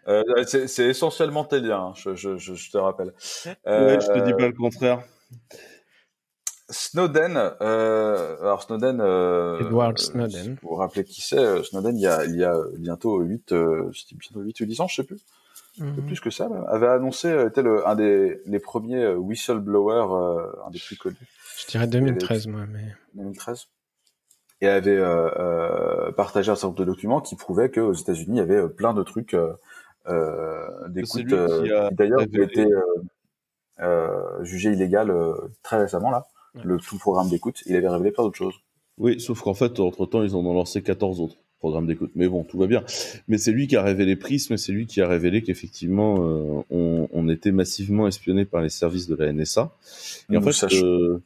Euh, c'est essentiellement tes liens, hein, je, je, je, te rappelle. ouais, je te dis pas le contraire. Snowden, euh, alors Snowden, euh, Edward Snowden. Pour vous rappeler qui c'est, Snowden, il y a, il y a bientôt 8, euh, bientôt 8 ou 10 ans, je sais plus, un peu mhm. plus que ça, avait annoncé, euh, était le, un des les premiers whistleblowers, un des plus connus. Je dirais 2013, moi, mais. 2013. Et avait partagé un certain nombre de documents qui prouvaient qu'aux États-Unis, il y avait plein de trucs d'écoute qui, d'ailleurs ont été jugés illégal très récemment là le tout programme d'écoute, il avait révélé plein d'autres choses. Oui, sauf qu'en fait, entre-temps, ils en ont lancé 14 autres programmes d'écoute. Mais bon, tout va bien. Mais c'est lui qui a révélé Prism, c'est lui qui a révélé qu'effectivement, euh, on, était massivement espionné par les services de la NSA. Et en fait, euh,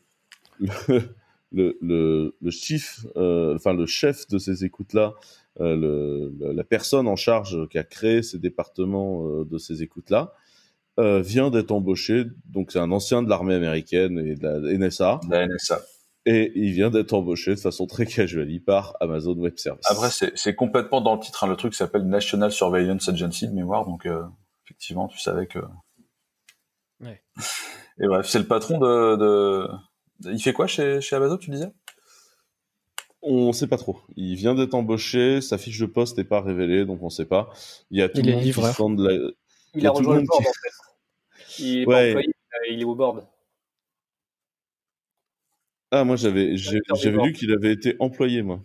le, le, le, chef, euh, enfin le chef de ces écoutes-là, la personne en charge qui a créé ces départements de ces écoutes-là, vient d'être embauché. Donc c'est un ancien de l'armée américaine et de la NSA. La NSA. Et il vient d'être embauché de façon très casual par Amazon Web Services. Après, c'est complètement dans le titre. Hein. Le truc s'appelle National Surveillance Agency de mémoire. Donc, euh, effectivement, tu savais que. Ouais. Et bref, c'est le patron de, de, Il fait quoi chez, chez Amazon, tu disais? On sait pas trop. Il vient d'être embauché, sa fiche de poste n'est pas révélée, donc on sait pas. Il y a tout le monde qui de la... Il, a rejoint le board, en fait. Il est employé, il est au board. Ah, moi j'avais j'avais lu qu'il avait été employé, moi.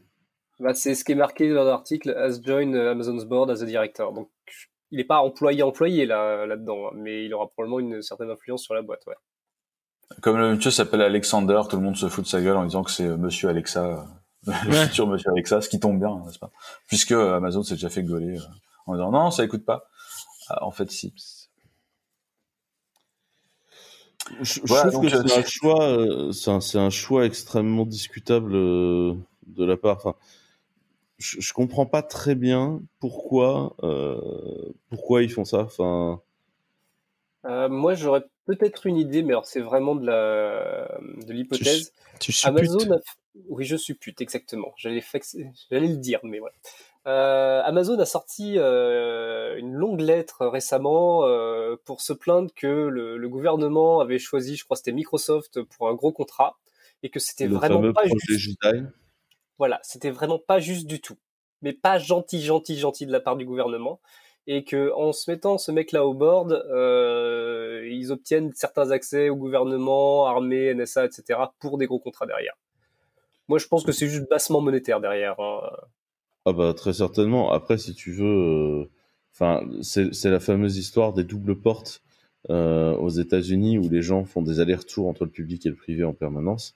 Bah, c'est ce qui est marqué dans l'article as joined Amazon's board as a director. Donc il n'est pas employé employé là là-dedans, hein, mais il aura probablement une certaine influence sur la boîte, ouais. Comme le monsieur s'appelle Alexander, tout le monde se fout de sa gueule en disant que c'est euh, Monsieur Alexa, euh, le futur Monsieur Alexa, ce qui tombe bien, n'est-ce pas? Puisque euh, Amazon s'est déjà fait gauler en disant non, ça écoute pas. Ah, en fait, si. Je, trouve que c'est un choix, euh, c'est un, choix extrêmement discutable euh, de la part. Enfin, je, je, comprends pas très bien pourquoi, euh, pourquoi ils font ça. Enfin. moi, j'aurais peut-être une idée, mais alors c'est vraiment de la de l'hypothèse. Tu, tu Amazon, oui, je suppute exactement. J'allais j'allais le dire, mais voilà. Euh, Amazon a sorti euh, une longue lettre récemment euh, pour se plaindre que le, gouvernement avait choisi, je crois c'était Microsoft, pour un gros contrat et que c'était vraiment pas juste. Voilà, c'était vraiment pas juste du tout, mais pas gentil, gentil, gentil de la part du gouvernement et que en se mettant ce mec-là au board, ils obtiennent certains accès au gouvernement, armée, NSA, etc. pour des gros contrats derrière. Moi, je pense que c'est juste bassement monétaire derrière. Hein. Ah bah très certainement. Après, si tu veux, euh, enfin, c'est la fameuse histoire des doubles portes euh, aux États-Unis où les gens font des allers-retours entre le public et le privé en permanence.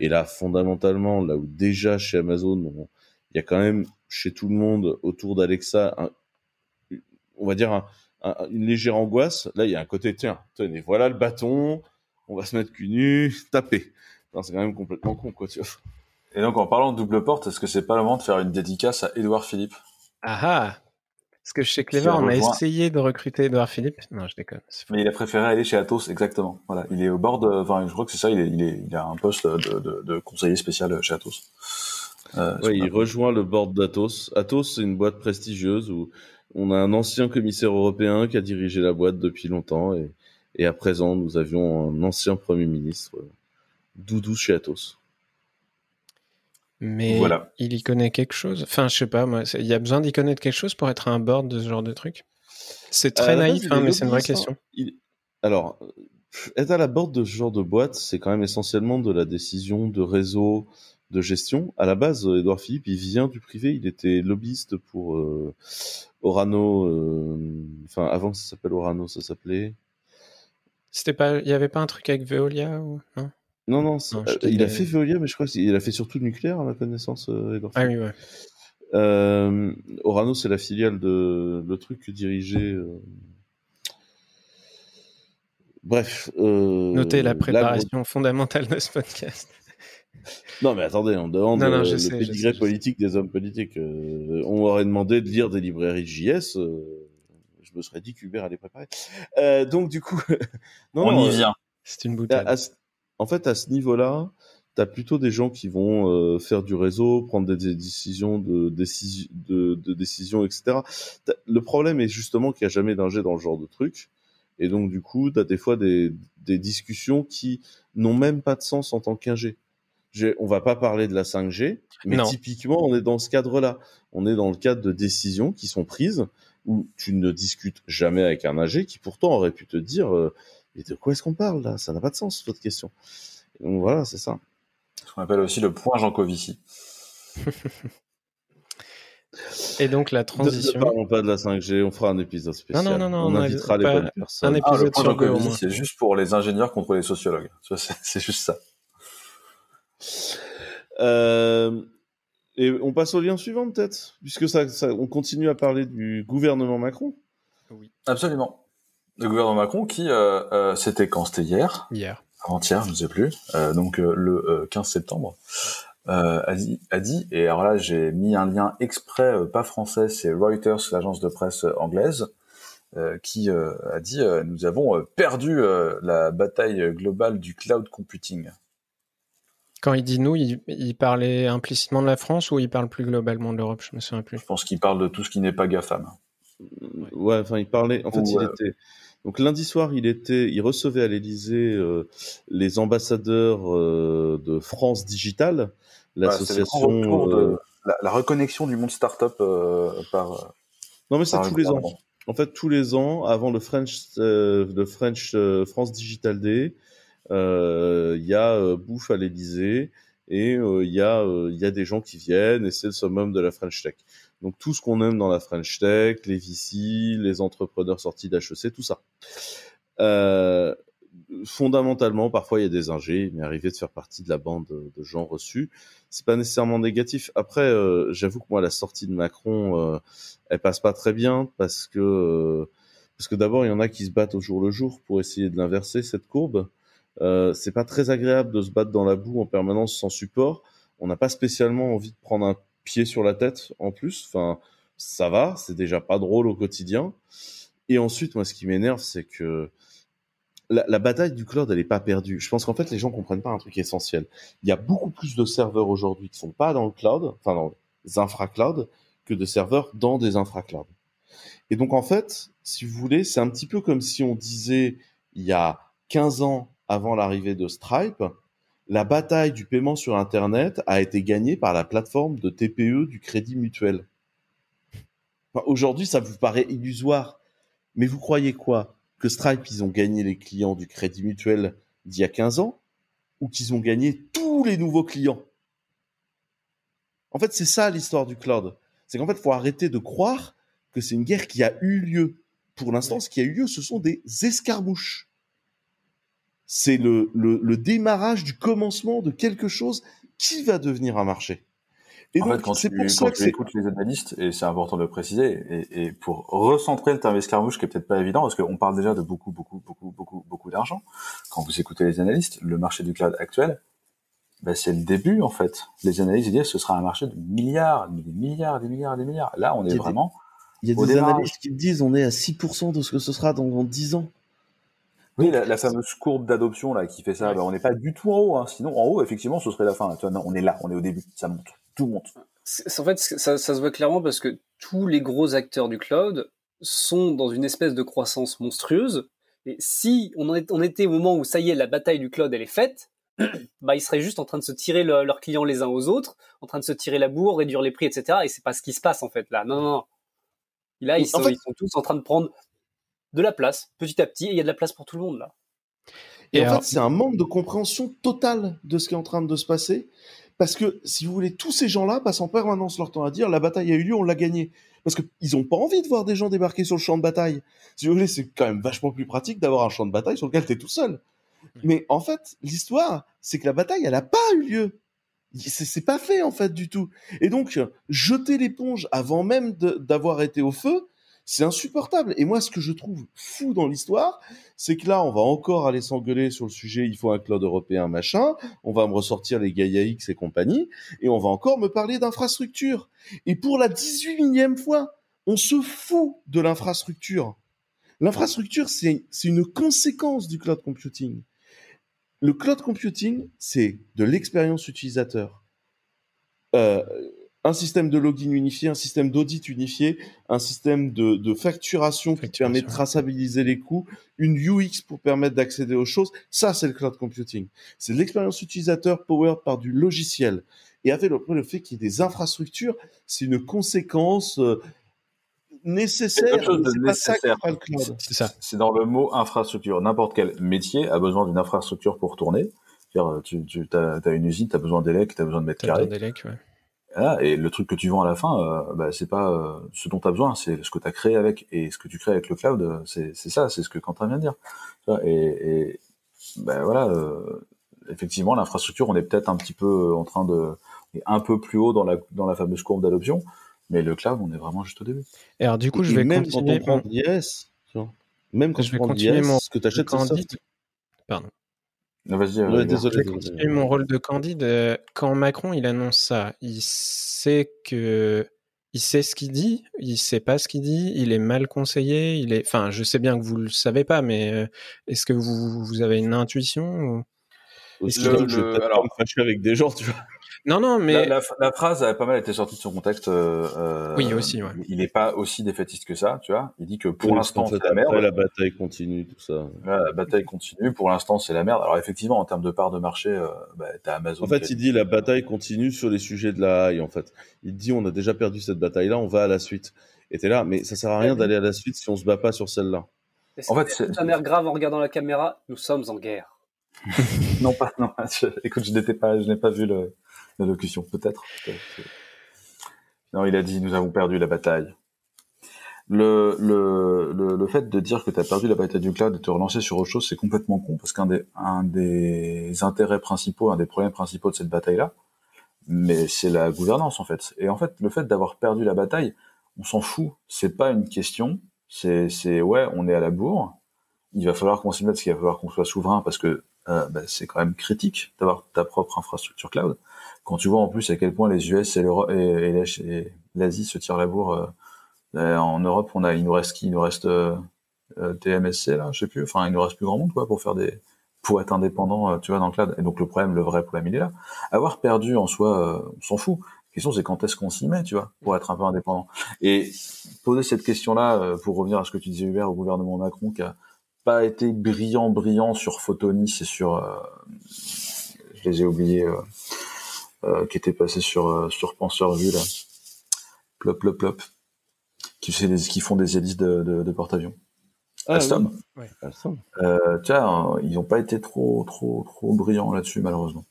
Et là, fondamentalement, là où déjà chez Amazon, il y a quand même chez tout le monde autour d'Alexa on va dire, une légère angoisse. Là, il y a un côté, tiens, tenez, voilà le bâton, on va se mettre cul nu, taper. C'est quand même complètement con, quoi, tu vois. Et donc, en parlant de double porte, est-ce que c'est pas le moment de faire une dédicace à Edouard Philippe? Ah ah Parce que chez Clever, on a essayé de recruter Edouard Philippe. Non, je déconne. Mais il a préféré aller chez Atos, exactement. Voilà, il est au bord de... Enfin, je crois que c'est ça, il, est, il, a un poste de, conseiller spécial chez Atos. Euh, oui, il rejoint le board d'Atos. Atos, c'est une boîte prestigieuse où on a un ancien commissaire européen qui a dirigé la boîte depuis longtemps et, et à présent, nous avions un ancien Premier ministre, Doudou chez Atos. Mais voilà. il y connaît quelque chose? Enfin, je sais pas, moi, il y a besoin d'y connaître quelque chose pour être un board de ce genre de truc? C'est très euh, naïf, hein, mais c'est une vraie question. Alors, être à la board de ce genre de boîte, c'est quand même essentiellement de la décision de réseau, de gestion. À la base, Edouard Philippe, il vient du privé. Il était lobbyiste pour euh, Orano. Euh, enfin, avant que ça s'appelle Orano, ça s'appelait. C'était pas, il y avait pas un truc avec Veolia ou non? Non, non. Euh, il a fait Veolia, mais je crois qu'il a fait surtout le nucléaire, à ma connaissance, Edouard Ah oui, ouais. Orano, c'est la filiale de le truc que dirigeait. Bref. Notez la préparation fondamentale de ce podcast. Non, mais attendez, on demande euh, le pédigré politique des hommes politiques. Euh, on aurait demandé de lire des librairies JS. Euh, je me serais dit qu'Hubert allait préparer. donc, du coup. non, on y vient. C'est une bouteille. En fait, à ce niveau-là, tu as plutôt des gens qui vont faire du réseau, prendre des, décisions de, de, de décisions, etc. Le problème est justement qu'il n'y a jamais d'ingé dans le genre de truc. Et donc, du coup, tu as des fois des, des discussions qui n'ont même pas de sens en tant qu'ingé on va pas parler de la 5G, mais typiquement, on est dans ce cadre-là. On est dans le cadre de décisions qui sont prises où tu ne discutes jamais avec un AG qui pourtant aurait pu te dire euh, mais de quoi est-ce qu'on parle là? Ça n'a pas de sens votre question. donc voilà, c'est ça. Ce qu'on appelle aussi le point Jean Covici. Et donc la transition. Ne, parlons pas de la 5G, on fera un épisode spécial. Non, non, non, on, invitera les bonnes personnes. Un épisode ah, le point Jean c'est juste pour les ingénieurs contre les sociologues. C'est juste ça. Euh, et on passe au lien suivant peut-être, puisque ça, on continue à parler du gouvernement Macron. Oui. Absolument. Le gouvernement Macron qui, euh, euh, c'était quand C'était hier Hier. Avant-hier, je ne sais plus. donc le 15 septembre. a, dit, a dit, et alors là j'ai mis un lien exprès, pas français, c'est Reuters, l'agence de presse anglaise, qui a dit nous avons perdu la bataille globale du cloud computing. Quand il dit nous, il, parlait implicitement de la France ou il parle plus globalement de l'Europe? Je me souviens plus. Je pense qu'il parle de tout ce qui n'est pas GAFAM. Ouais, enfin, il parlait. En fait, il euh, était. Donc lundi soir, il était, il recevait à l'Élysée euh, les ambassadeurs euh, de France Digital, l'association. La, la, reconnexion du monde startup par. Non, mais c'est tous les ans. En fait, tous les ans, avant le French, le French France Digital Day, il euh, y a euh, bouffe à l'Elysée et il euh, y a il y a des gens qui viennent et c'est le summum de la French Tech. Donc tout ce qu'on aime dans la French Tech, les VC, les entrepreneurs sortis d'HEC, tout ça. Euh, fondamentalement, parfois il y a des ingés, mais arriver de faire partie de la bande de, gens reçus, c'est pas nécessairement négatif. Après, euh, j'avoue que moi la sortie de Macron, euh, elle passe pas très bien parce que parce que d'abord il y en a qui se battent au jour le jour pour essayer de l'inverser cette courbe. Euh, c'est pas très agréable de se battre dans la boue en permanence sans support. On n'a pas spécialement envie de prendre un pied sur la tête en plus. Enfin, ça va, c'est déjà pas drôle au quotidien. Et ensuite, moi, ce qui m'énerve, c'est que la, bataille du cloud, elle est pas perdue. Je pense qu'en fait, les gens comprennent pas un truc essentiel. Il y a beaucoup plus de serveurs aujourd'hui qui sont pas dans le cloud, enfin dans les infra-cloud, que de serveurs dans des infra-cloud. Et donc, en fait, si vous voulez, c'est un petit peu comme si on disait, il y a 15 ans, avant l'arrivée de Stripe, la bataille du paiement sur Internet a été gagnée par la plateforme de TPE du Crédit Mutuel. Aujourd'hui, ça vous paraît illusoire. Mais vous croyez quoi? Que Stripe, ils ont gagné les clients du Crédit Mutuel d'il y a 15 ans ou qu'ils ont gagné tous les nouveaux clients? En fait, c'est ça l'histoire du cloud. C'est qu'en fait, il faut arrêter de croire que c'est une guerre qui a eu lieu. Pour l'instant, ce qui a eu lieu, ce sont des escarmouches. C'est le, le, démarrage du commencement de quelque chose qui va devenir un marché. Et en fait, quand tu, quand tu écoutes les analystes, et c'est important de le préciser, et, et, pour recentrer le terme escarmouche, qui est peut-être pas évident, parce qu'on parle déjà de beaucoup, beaucoup, beaucoup, beaucoup, beaucoup d'argent. Quand vous écoutez les analystes, le marché du cloud actuel, ben c'est le début en fait. Les analystes disent que ce sera un marché de milliards, des milliards, des milliards, des milliards. Là, on est vraiment. il y a des analystes qui disent on est à 6% de ce que ce sera dans, 10 ans. Oui, la, fameuse courbe d'adoption là qui fait ça, ben, on n'est pas du tout en haut. Hein. Sinon, en haut, effectivement, ce serait la fin. non, on est là, on est au début, ça monte, tout monte. En fait, ça, ça se voit clairement parce que tous les gros acteurs du cloud sont dans une espèce de croissance monstrueuse. Et si on, on était au moment où ça y est, la bataille du cloud elle est faite, bah, ils seraient juste en train de se tirer leurs clients les uns aux autres, en train de se tirer la bourre, réduire les prix, etc. Et c'est pas ce qui se passe en fait là. Non, non, non. Là, ils sont, tous en train de prendre de la place, petit à petit, et il y a de la place pour tout le monde là. Et, en fait, c'est un manque de compréhension totale de ce qui est en train de se passer. Parce que, si vous voulez, tous ces gens-là passent en permanence leur temps à dire la bataille a eu lieu, on l'a gagnée. Parce qu'ils n'ont pas envie de voir des gens débarquer sur le champ de bataille. Si vous voulez, c'est quand même vachement plus pratique d'avoir un champ de bataille sur lequel tu es tout seul. Mais en fait, l'histoire, c'est que la bataille, elle n'a pas eu lieu. C'est pas fait, en fait, du tout. Et donc, jeter l'éponge avant même d'avoir été au feu, c'est insupportable. Et moi, ce que je trouve fou dans l'histoire, c'est que là, on va encore aller s'engueuler sur le sujet, il faut un cloud européen, machin. On va me ressortir les Gaia X et compagnie. Et on va encore me parler d'infrastructure. Et pour la 18 millième fois, on se fout de l'infrastructure. L'infrastructure, c'est une conséquence du cloud computing. Le cloud computing, c'est de l'expérience utilisateur. Euh, un système de login unifié, un système d'audit unifié, un système de, facturation, qui permet de traçabiliser les coûts, une UX pour permettre d'accéder aux choses. Ça, c'est le cloud computing. C'est l'expérience utilisateur powered par du logiciel. Et avec le, le fait qu'il y ait des infrastructures, c'est une conséquence euh, nécessaire. C'est ça. C'est dans le mot infrastructure. N'importe quel métier a besoin d'une infrastructure pour tourner. Tu, tu as, une usine, tu as besoin d'élec, tu as besoin de mètres carrés. Et le truc que tu vends à la fin, euh, bah, c'est pas euh, ce dont tu as besoin, c'est ce que tu as créé avec. Et ce que tu crées avec le cloud, euh, c'est ça, c'est ce que Quentin vient de dire. Et, et bah, voilà, effectivement, l'infrastructure, on est peut-être un petit peu en train de. un peu plus haut dans la, dans la fameuse courbe d'adoption. Mais le cloud, on est vraiment juste au début. Et alors, du coup, je vais même continuer. Quand on prend IS, même quand je vais continuer mon ce que tu achètes, Candide. Pardon. Vas-y, euh, désolé. Je vais continuer mon rôle de Candide. Euh, quand Macron il annonce ça, il sait que il sait ce qu'il dit, il sait pas ce qu'il dit, il est mal conseillé, il est. Enfin, je sais bien que vous le savez pas, mais euh, est-ce que vous, vous avez une intuition ou... Est-ce le, je vais alors... me fâcher avec des gens, tu vois? Non, non, mais la, la, phrase a pas mal été sortie de son contexte. Euh, oui, aussi. Ouais. Il n'est pas aussi défaitiste que ça, tu vois. Il dit que pour l'instant c'est la merde. la bataille continue, tout ça. la bataille continue. Pour l'instant, c'est la merde. Alors effectivement, en termes de part de marché, euh, bah, t'as Amazon. En fait, il dit la bataille continue sur les sujets de la high. En fait, il dit on a déjà perdu cette bataille-là, on va à la suite. Et t'es là, mais ça sert à rien d'aller à la suite si on se bat pas sur celle-là. En fait, c'est un air grave en regardant la caméra. Nous sommes en guerre. non pas, non. écoute, je n'étais pas, je n'ai pas vu le l'allocution, peut-être. Non, il a dit nous avons perdu la bataille. Le, le, le, fait de dire que tu as perdu la bataille du cloud et te relancer sur autre chose, c'est complètement con, parce qu'un des, un des intérêts principaux, un des problèmes principaux de cette bataille-là, mais c'est la gouvernance en fait. Et en fait, le fait d'avoir perdu la bataille, on s'en fout. C'est pas une question. C'est, c'est ouais, on est à la bourre. Il va falloir qu'on s'y mette, parce qu'il va falloir qu'on soit souverain, parce que euh, bah, c'est quand même critique d'avoir ta propre infrastructure cloud. Quand tu vois en plus à quel point les US et l'Asie se tirent la bourre, euh, en Europe, on a, il nous reste qui? Il nous reste euh, TMSC là, je sais plus. Enfin, il nous reste plus grand monde quoi pour faire des, pour être indépendant, tu vois, dans le cloud. Et donc le problème, le vrai problème, il est là. Avoir perdu en soi, on s'en fout. La question, c'est quand est-ce qu'on s'y met, tu vois, pour être un peu indépendant. Et poser cette question-là, pour revenir à ce que tu disais, Hubert, au gouvernement Macron, qui a pas été brillant, brillant sur Photonis et sur, euh, je les ai oubliés, euh, euh, qui étaient passés sur sur Penseur Vue là, plop plop plop. qui, qui font des hélices de, de, porte-avions. Ah, Alstom. Euh, tiens, ils n'ont pas été trop, trop, trop brillants là-dessus, malheureusement.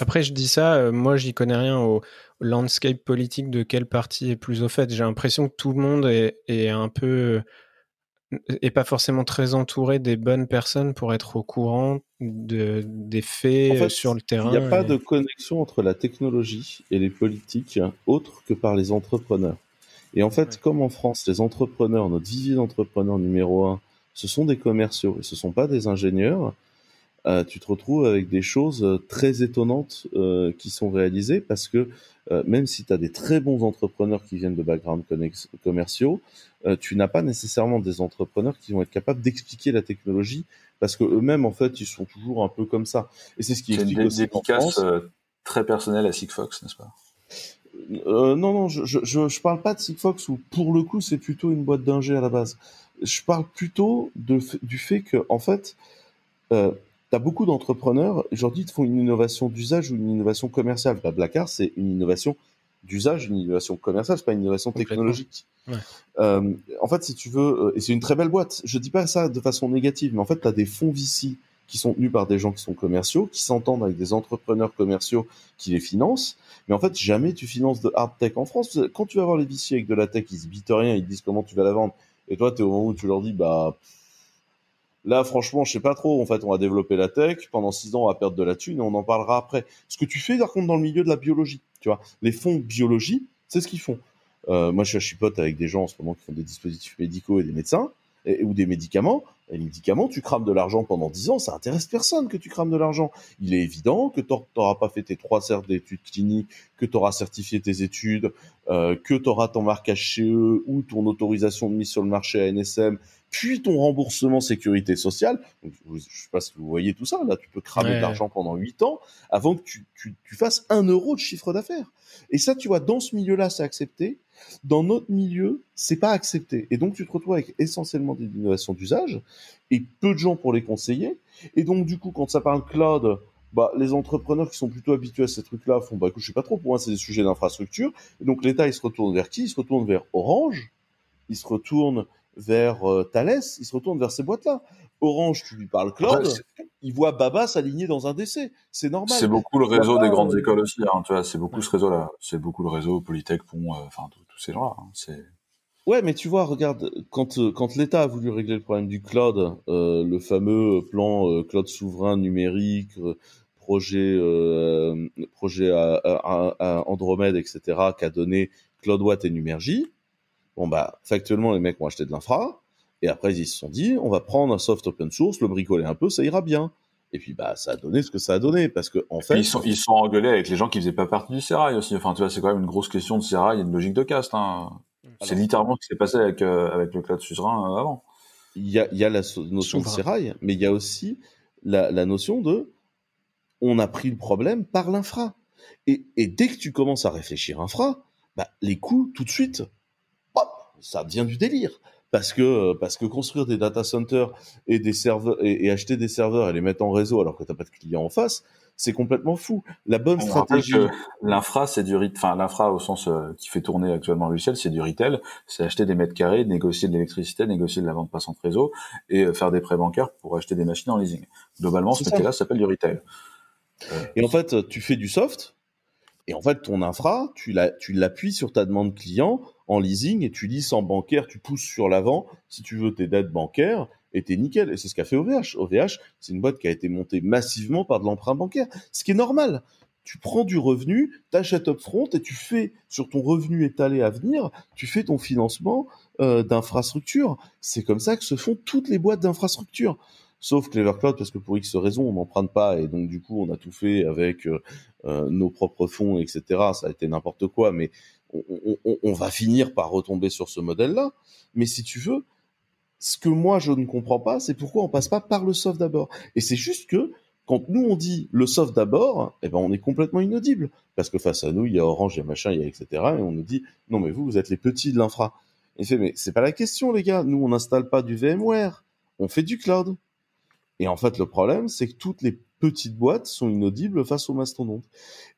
Après, je dis ça, euh, moi, j'y connais rien au, landscape politique de quel parti est plus au fait. J'ai l'impression que tout le monde est, est un peu et pas forcément très entouré des bonnes personnes pour être au courant de, des faits sur le terrain. Il n'y a pas de connexion entre la technologie et les politiques autre que par les entrepreneurs. Et en fait, comme en France, les entrepreneurs, notre vivier d'entrepreneurs numéro un, ce sont des commerciaux et ce ne sont pas des ingénieurs, euh, tu te retrouves avec des choses euh, très étonnantes euh, qui sont réalisées parce que même si tu as des très bons entrepreneurs qui viennent de backgrounds commerciaux, tu n'as pas nécessairement des entrepreneurs qui vont être capables d'expliquer la technologie parce que eux-mêmes en fait ils sont toujours un peu comme ça. Et c'est ce qui explique une aussi très personnelle à Sigfox, n'est-ce pas? Non, non, je, je, je, parle pas de Sigfox où pour le coup c'est plutôt une boîte d'ingé à la base. Je parle plutôt de, du fait que en fait tu as beaucoup d'entrepreneurs, aujourd'hui, ils font une innovation d'usage ou une innovation commerciale. Blackard, c'est une innovation d'usage, une innovation commerciale, c'est pas une innovation technologique. Euh, en fait, si tu veux, euh, et c'est une très belle boîte, je dis pas ça de façon négative, mais en fait, tu as des fonds VC qui sont tenus par des gens qui sont commerciaux, qui s'entendent avec des entrepreneurs commerciaux qui les financent. Mais en fait, jamais tu finances de hard tech en France. Quand tu vas voir les VC avec de la tech, ils se bitent rien, ils te disent comment tu vas la vendre. Et toi, tu es au moment où tu leur dis, bah, Là, franchement, je sais pas trop. En fait, on va développer la tech. Pendant six ans, on va perdre de la thune et on en parlera après. Ce que tu fais, par contre, dans le milieu de la biologie, tu vois, les fonds biologie, c'est ce qu'ils font. Euh, moi, je suis pote avec des gens en ce moment qui font des dispositifs médicaux et des médecins ou des médicaments. Et les médicaments, tu crames de l'argent pendant 10 ans, ça intéresse personne que tu crames de l'argent. Il est évident que tu n'auras pas fait tes trois certes d'études cliniques, que tu auras certifié tes études, euh, que tu auras ton marquage chez eux ou ton autorisation de mise sur le marché à NSM, puis ton remboursement sécurité sociale. je ne sais pas si vous voyez tout ça. Là, tu peux cramer de l'argent pendant 8 ans avant que tu, tu, tu fasses un euro de chiffre d'affaires. Et ça, tu vois, dans ce milieu-là, c'est accepté. Dans notre milieu, c'est pas accepté. Et donc, tu te retrouves avec essentiellement des innovations d'usage et peu de gens pour les conseiller. Et donc, du coup, quand ça parle cloud, bah, les entrepreneurs qui sont plutôt habitués à ces trucs-là font, bah, je sais pas trop, pour moi, c'est des sujets d'infrastructure. Et donc, l'État, il se retourne vers qui? Il se retourne vers Orange. Il se retourne vers euh, Thales, il se retourne vers ces boîtes-là. Orange, tu lui parles cloud, il voit Baba s'aligner dans un décès. C'est normal. C'est beaucoup le réseau des grandes écoles aussi, hein, tu vois, c'est beaucoup ce réseau-là. C'est beaucoup le réseau Polytech, Pont, euh, enfin, tous ces gens-là. Hein, c'est... Ouais, mais tu vois, regarde, quand, euh, quand l'État a voulu régler le problème du cloud, le fameux plan cloud souverain numérique, projet, projet à, à, Andromède, etc., qu'a donné CloudWatt et Numergy, Bon, bah, factuellement, les mecs ont acheté de l'infra, et après, ils se sont dit, on va prendre un soft open source, le bricoler un peu, ça ira bien. Et puis, bah, ça a donné ce que ça a donné, parce que, en fait. Ils sont, ils sont engueulés avec les gens qui faisaient pas partie du Serail aussi. Enfin, tu vois, c'est quand même une grosse question de Serail et une logique de caste, hein. C'est littéralement ce qui s'est passé avec, euh, avec le cloud suzerain euh, avant. Il y a, il y a la notion de Serail, mais il y a aussi la, la notion de, on a pris le problème par l'infra. Et, et dès que tu commences à réfléchir infra, bah, les coûts, tout de suite, ça devient du délire. Parce que, parce que construire des data centers et des serveurs et, acheter des serveurs et les mettre en réseau alors que t'as pas de clients en face, c'est complètement fou. La bonne stratégie. L'infra, c'est du enfin l'infra au sens euh, qui fait tourner actuellement le logiciel, c'est du retail. C'est acheter des mètres carrés, négocier de l'électricité, négocier de la vente passante réseau et euh, faire des prêts bancaires pour acheter des machines en leasing. Globalement, ce métier-là s'appelle du retail. Et en fait, tu fais du soft, et en fait, ton infra, tu l'appuies sur ta demande client en leasing et tu lis en bancaire, tu pousses sur l'avant si tu veux tes dettes bancaires et t'es nickel. Et c'est ce qu'a fait OVH. OVH, c'est une boîte qui a été montée massivement par de l'emprunt bancaire, ce qui est normal. Tu prends du revenu, t'achètes upfront et tu fais sur ton revenu étalé à venir, tu fais ton financement euh, d'infrastructure. C'est comme ça que se font toutes les boîtes d'infrastructure sauf Clever Cloud parce que pour X raisons on n'emprunte pas et donc du coup on a tout fait avec euh, euh, nos propres fonds etc ça a été n'importe quoi mais on, va finir par retomber sur ce modèle-là. Mais si tu veux, ce que moi je ne comprends pas, c'est pourquoi on passe pas par le soft d'abord. Et c'est juste que quand nous on dit le soft d'abord, eh ben on est complètement inaudible parce que face à nous il y a Orange, il y a machin, etc. Et on nous dit non mais vous vous êtes les petits de l'infra. Il fait mais c'est pas la question les gars, nous on n'installe pas du VMware, on fait du cloud. Et en fait le problème c'est que toutes les petites boîtes sont inaudibles face aux mastodontes.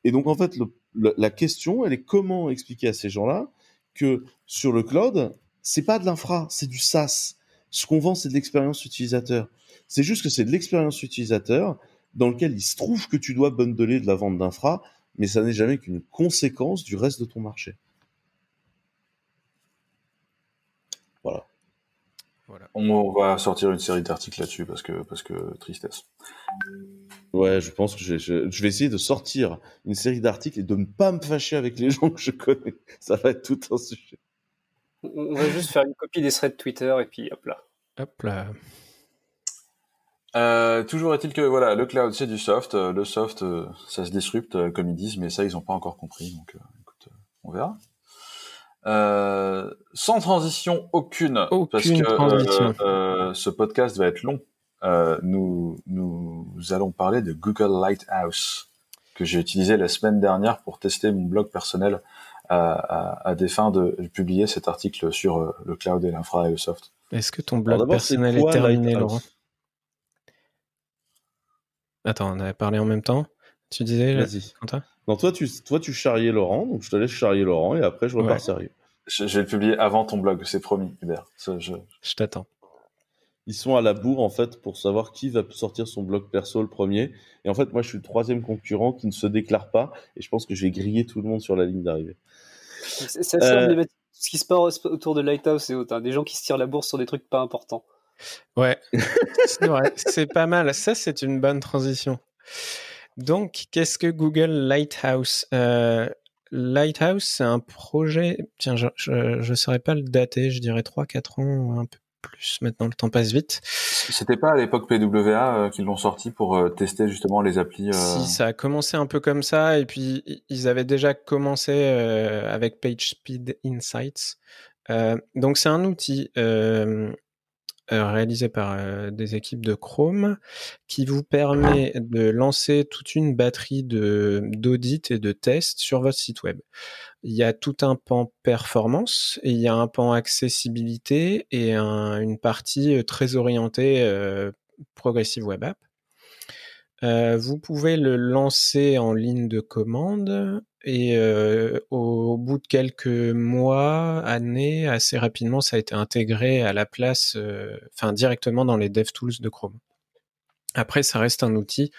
Et donc en fait la question, elle est comment expliquer à ces gens-là que sur le cloud, c'est pas de l'infra, c'est du SaaS. Ce qu'on vend, c'est de l'expérience utilisateur. C'est juste que c'est de l'expérience utilisateur dans lequel il se trouve que tu dois bundler de la vente d'infra, mais ça n'est jamais qu'une conséquence du reste de ton marché. Voilà. Voilà. On va sortir une série d'articles là-dessus parce que, parce que tristesse. Ouais, je pense que je, je, vais essayer de sortir une série d'articles et de ne pas me fâcher avec les gens que je connais. Ça va être tout un sujet. On va juste faire une copie des threads Twitter et puis hop là. Hop là. Euh, toujours est-il que voilà, le cloud c'est du soft, euh, le soft euh, ça se disrupte comme ils disent, mais ça ils n'ont pas encore compris, donc écoute, on verra. Sans transition aucune, parce que ce podcast va être long. nous nous allons parler de Google Lighthouse que j'ai utilisé la semaine dernière pour tester mon blog personnel à, à, des fins de publier cet article sur le cloud et l'infra et le soft. Est-ce que ton blog personnel est, terminé, Laurent? Attends, on avait parlé en même temps. Tu disais, vas-y. Non, toi tu, toi, tu charriais Laurent, donc je te laisse charrier Laurent et après je repars sérieux. Je, vais le publier avant ton blog, c'est promis, Hubert. je, je t'attends. Ils sont à la bourre en fait pour savoir qui va sortir son blog perso le premier. Et en fait, moi, je suis le troisième concurrent qui ne se déclare pas et je pense que je vais griller tout le monde sur la ligne d'arrivée. C'est euh... ce qui se passe autour de Lighthouse et autres. Des gens qui se tirent la bourse sur des trucs pas importants. Ouais, c'est vrai, c'est pas mal. Ça, c'est une bonne transition. Donc, qu'est-ce que Google Lighthouse euh, Lighthouse, c'est un projet. Tiens, je ne saurais pas le dater, je dirais 3-4 ans, un peu plus. Maintenant, le temps passe vite. C'était pas à l'époque PWA euh, qu'ils l'ont sorti pour euh, tester justement les applis Si, ça a commencé un peu comme ça, et puis ils avaient déjà commencé avec PageSpeed Insights. donc, c'est un outil euh, réalisé par euh, des équipes de Chrome qui vous permet de lancer toute une batterie d'audits et de tests sur votre site web. Il y a tout un pan performance il y a un pan accessibilité et une partie euh, très orientée progressive web app. Euh, vous pouvez le lancer en ligne de commande et euh, au, bout de quelques mois, années, assez rapidement, ça a été intégré à la place, euh, enfin directement dans les DevTools de Chrome. Après, ça reste un outil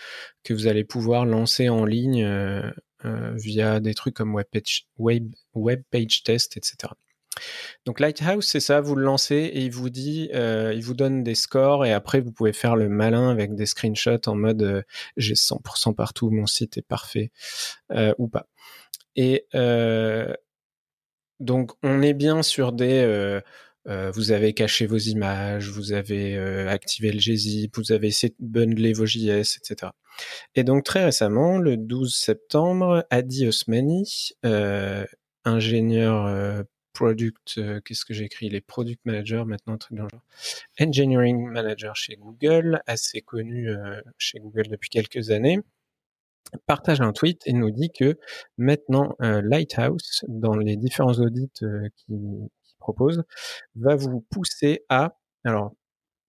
que vous allez pouvoir lancer en ligne via des trucs comme web web, web page test, etc. Donc Lighthouse, c'est ça, vous le lancez et il vous dit, euh, il vous donne des scores et après vous pouvez faire le malin avec des screenshots en mode euh, j'ai 100% partout, mon site est parfait euh, ou pas. Et donc on est bien sur des, vous avez caché vos images, vous avez activé le gzip, vous avez essayé de bundler vos JS, etc. Et donc très récemment, le 12 septembre, Adi Osmani, ingénieur product, euh, qu'est-ce que j'ai écrit? Les product managers maintenant, truc dans genre. Engineering manager chez Google, assez connu euh, chez Google depuis quelques années, partage un tweet et nous dit que maintenant euh, Lighthouse, dans les différents audits qu'il propose, va vous pousser à, alors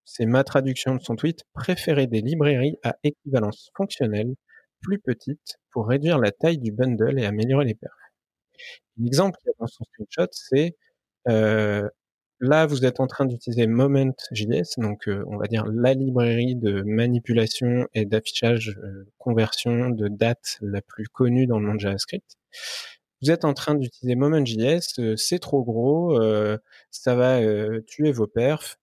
c'est ma traduction de son tweet, préférer des librairies à équivalence fonctionnelle plus petites pour réduire la taille du bundle et améliorer les perfs. L'exemple qu'il y a dans son screenshot, c'est euh, là, vous êtes en train d'utiliser Moment.js, donc euh, on va dire la librairie de manipulation et d'affichage euh, conversion de date la plus connue dans le monde JavaScript. Vous êtes en train d'utiliser Moment.js, c'est trop gros, ça va tuer vos perfs.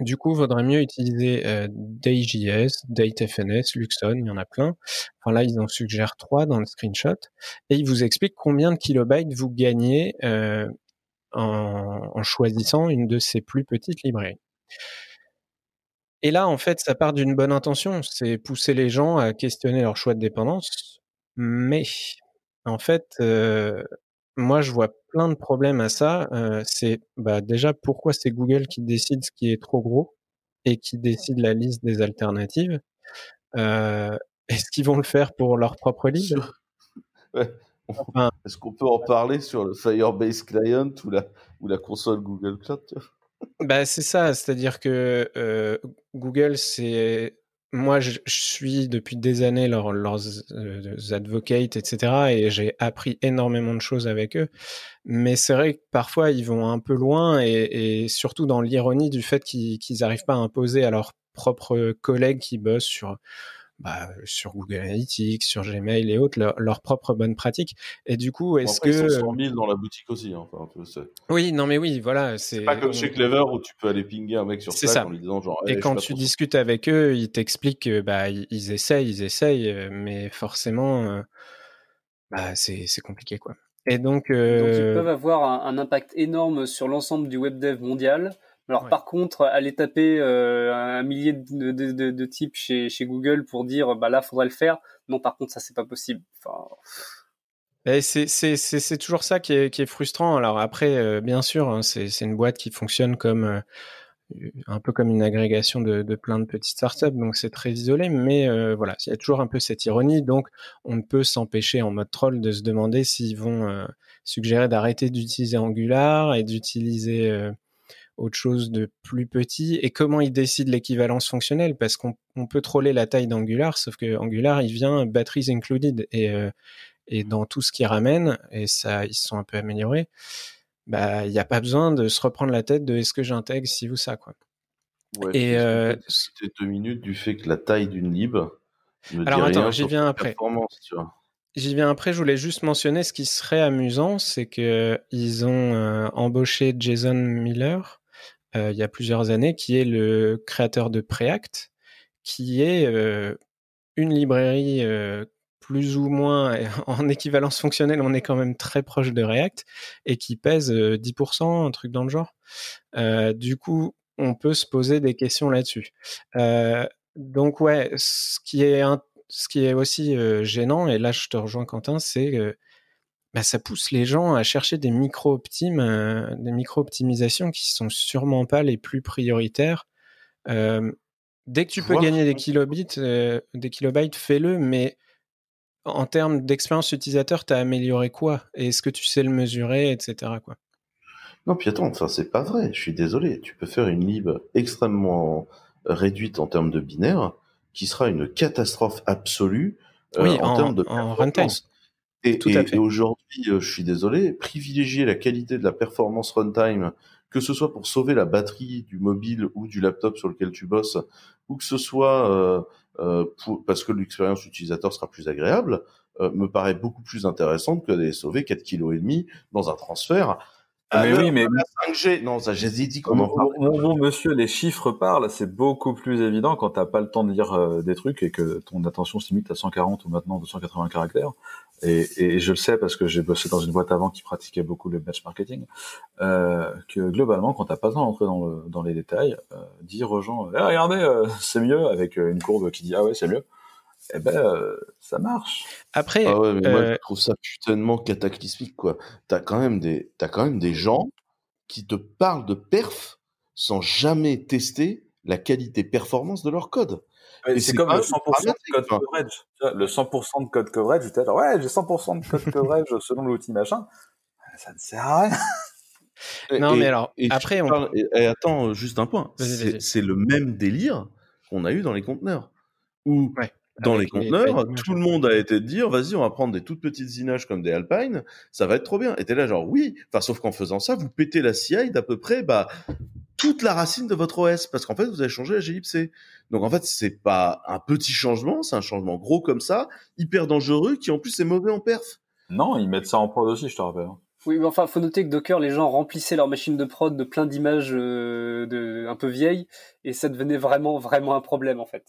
Du coup, vaudrait mieux utiliser euh, DateFNS, Luxon, il y en a plein. Enfin là, ils en suggèrent trois dans le screenshot. Et ils vous expliquent combien de kilobytes vous gagnez euh, en, en, choisissant une de ces plus petites librairies. Et là, en fait, ça part d'une bonne intention, c'est pousser les gens à questionner leur choix de dépendance. Mais en fait, euh, moi, je vois plein de problèmes à ça. Euh, c'est bah, déjà pourquoi c'est Google qui décide ce qui est trop gros et qui décide la liste des alternatives. Euh, est-ce qu'ils vont le faire pour leur propre liste Est-ce qu'on peut en parler sur le Firebase Client ou la, ou la console Google Cloud bah, C'est ça, c'est-à-dire que euh, Google, c'est moi, je, suis depuis des années leurs, leurs advocates, etc. Et j'ai appris énormément de choses avec eux. Mais c'est vrai que parfois, ils vont un peu loin et surtout dans l'ironie du fait qu'ils n'arrivent pas à imposer à leurs propres collègues qui bossent sur bah, sur Google Analytics, sur Gmail et autres, leurs leur propres bonnes pratiques. Et du coup, est-ce que... Ils sont 100 000 dans la boutique aussi. Hein, enfin, oui, non mais oui, voilà. C'est pas comme chez Clever où tu peux aller pinguer un mec sur Slack en lui disant genre... et quand tu discutes avec eux, ils t'expliquent que bah, ils essayent, ils essayent, euh, mais forcément, euh, bah, c'est compliqué quoi. Et donc, euh... donc ils peuvent avoir un, un impact énorme sur l'ensemble du web dev mondial alors par contre, aller taper euh, un millier de, de, de, types chez, chez, Google pour dire bah là faudrait le faire, non par contre ça c'est pas possible. Enfin... C'est toujours ça qui est, qui est, frustrant. Alors après, euh, bien sûr, hein, c'est une boîte qui fonctionne comme euh, un peu comme une agrégation de, de plein de petites startups, donc c'est très isolé. Mais voilà, il y a toujours un peu cette ironie. Donc on ne peut s'empêcher en mode troll de se demander s'ils vont suggérer d'arrêter d'utiliser Angular et d'utiliser autre chose de plus petit et comment ils décident l'équivalence fonctionnelle parce qu'on peut troller la taille d'Angular sauf que Angular il vient batteries included et euh, et dans tout ce qui ramène et ça ils se sont un peu améliorés bah il n'y a pas besoin de se reprendre la tête de est-ce que j'intègre si ou ça quoi. Ouais, et euh, c'était deux minutes du fait que la taille d'une lib alors attends j'y viens après. J'y viens après, je voulais juste mentionner ce qui serait amusant, c'est que ils ont euh, embauché Jason Miller, euh, il y a plusieurs années, qui est le créateur de Preact, qui est euh, une librairie euh, plus ou moins en équivalence fonctionnelle, on est quand même très proche de React et qui pèse 10%, un truc dans le genre. du coup, on peut se poser des questions là-dessus. donc ouais, ce qui est ce qui est aussi gênant, et là je te rejoins Quentin, c'est bah, ça pousse les gens à chercher des micro-optimes, euh, des micro-optimisations qui sont sûrement pas les plus prioritaires. Euh, dès que tu peux gagner des kilobits, euh, des kilobytes, fais-le, mais en termes d'expérience utilisateur, tu as amélioré quoi? Et est-ce que tu sais le mesurer, etc. Quoi? Non, puis attends, enfin, c'est pas vrai, je suis désolé. Tu peux faire une lib extrêmement réduite en termes de binaire, qui sera une catastrophe absolue en, en, termes de en runtime. Et, et, aujourd'hui, euh, je suis désolé, privilégier la qualité de la performance runtime, que ce soit pour sauver la batterie du mobile ou du laptop sur lequel tu bosses, ou que ce soit euh, euh pour, parce que l'expérience utilisateur sera plus agréable, euh, me paraît beaucoup plus intéressante que d'aller sauver 4 kg dans un transfert. Ah, mais oui, mais la 5G, non, ça j'ai dit comment Mon monsieur, les chiffres parlent, c'est beaucoup plus évident quand t'as pas le temps de lire des trucs et que ton attention se limite à 140 ou maintenant 280 caractères et, et, je le sais parce que j'ai bossé dans une boîte avant qui pratiquait beaucoup le batch marketing, euh, que globalement, quand t'as pas besoin d'entrer dans, le, dans les détails, euh, dire aux gens, eh, regardez, euh, c'est mieux, avec euh, une courbe qui dit ah ouais c'est mieux, eh ben euh, ça marche. Après, ah ouais, mais moi je trouve ça putainement cataclysmique quoi. T'as quand même des, t'as quand même des gens qui te parlent de perf sans jamais tester la qualité performance de leur code c'est comme le 100% de code coverage. Le 100% de code coverage, j'étais genre, ouais, j'ai 100% de code coverage selon l'outil machin. Ça ne sert à rien. non, mais alors, après, on... et, attends, juste un point. C'est le même délire qu'on a eu dans les conteneurs. Où, dans les conteneurs, tout le monde a été de dire, vas-y, on va prendre des toutes petites images comme des Alpine, ça va être trop bien. Et t'es là, genre, oui. Enfin, sauf qu'en faisant ça, vous pétez la CI d'à peu près, bah, toute la racine de votre OS parce qu'en fait vous avez changé la glibc. Donc en fait c'est pas un petit changement, c'est un changement gros comme ça, hyper dangereux qui en plus est mauvais en perf. Non, ils mettent ça en prod aussi, je te rappelle. Oui, mais enfin, faut noter que Docker, les gens remplissaient leur machine de prod de plein d'images euh, de un peu vieilles, et ça devenait vraiment, vraiment un problème en fait.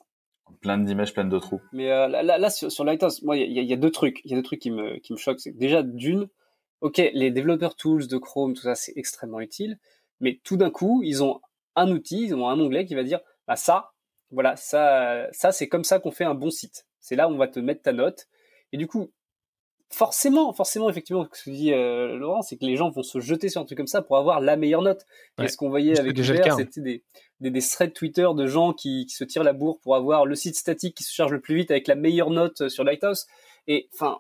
Plein d'images, plein de trous. Mais euh, là, là, sur, sur Lighthouse, moi, il y, y, a deux trucs, il y a deux trucs qui me, qui me choquent. C'est déjà d'une, ok, les développeurs tools de Chrome, tout ça, c'est extrêmement utile. Mais tout d'un coup, ils ont un outil, ils ont un onglet qui va dire, bah ça, voilà, ça, ça c'est comme ça qu'on fait un bon site. C'est là où on va te mettre ta note. Et du coup, forcément, forcément, effectivement, ce que dit euh, Laurent, c'est que les gens vont se jeter sur un truc comme ça pour avoir la meilleure note. et ce qu'on voyait avec Uber, c'était des, des, des, threads Twitter de gens qui, qui, se tirent la bourre pour avoir le site statique qui se charge le plus vite avec la meilleure note sur Lighthouse. Et enfin,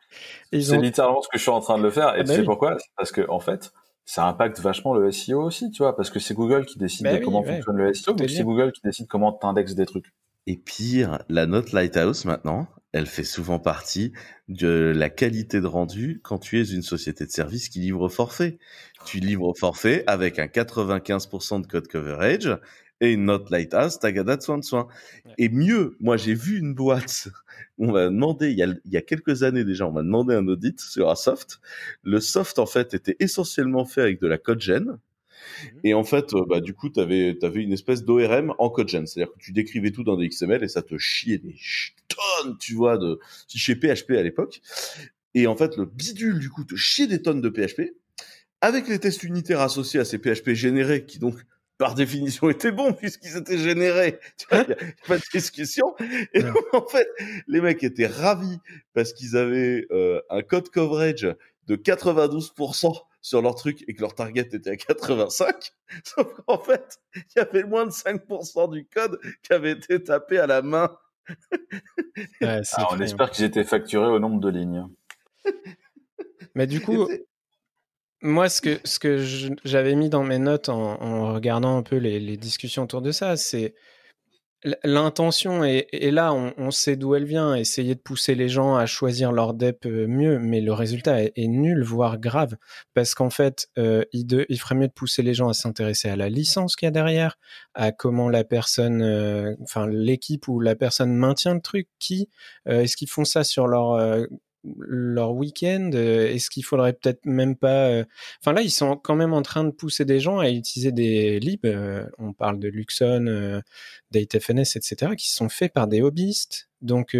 c'est littéralement ce que je suis en train de le faire. Et ah tu bah sais pourquoi? Parce que en fait, ça impacte vachement le SEO aussi, tu vois, parce que c'est Google qui décide bah de comment fonctionne le SEO, ou c'est Google qui décide comment t'indexes des trucs. Et pire, la note Lighthouse maintenant, elle fait souvent partie de la qualité de rendu quand tu es une société de service qui livre au forfait. Tu livres au forfait avec un 95% de code coverage et note Lighthouse, tagada de soin de soin. Et mieux, moi j'ai vu une boîte, on m'a demandé, il y, a, il y a quelques années déjà, on m'a demandé un audit sur un soft. Le soft en fait était essentiellement fait avec de la code gen Mhm. Et en fait, euh, bah, du coup, tu avais, avais, une espèce d'ORM en CodeGen. C'est-à-dire que tu décrivais tout dans des XML et ça te chiait des tonnes, tu vois, de, chez PHP à l'époque. Et en fait, le bidule, du coup, te chiait des tonnes de PHP avec les tests unitaires associés à ces PHP générés qui donc par définition étaient bons puisqu'ils étaient générés. Tu vois, y a pas de discussion. Et en fait, les mecs étaient ravis parce qu'ils avaient euh, un code coverage de 92% sur leur truc et que leur target était à 85. Sauf qu'en fait, il y avait moins de 5% du code qui avait été tapé à la main. Ah, on espère qu'ils étaient facturés au nombre de lignes. Mais du coup, moi, ce que, ce que j'avais mis dans mes notes en, regardant un peu les, discussions autour de ça, c'est L'intention est, là, on, sait d'où elle vient, essayer de pousser les gens à choisir leur DEP euh, mieux, mais le résultat est, nul, voire grave, parce qu'en fait, euh, il, il, ferait mieux de pousser les gens à s'intéresser à la licence qu'il y a derrière, à comment la personne, euh, enfin l'équipe ou la personne maintient le truc, qui, est-ce qu'ils font ça sur leur leur week-end euh, Est-ce qu'il faudrait peut-être même pas euh, Enfin là, ils sont quand même en train de pousser des gens à utiliser des libs. Euh, on parle de Luxon, DateFNS, etc., qui sont faits par des hobbyistes. Donc,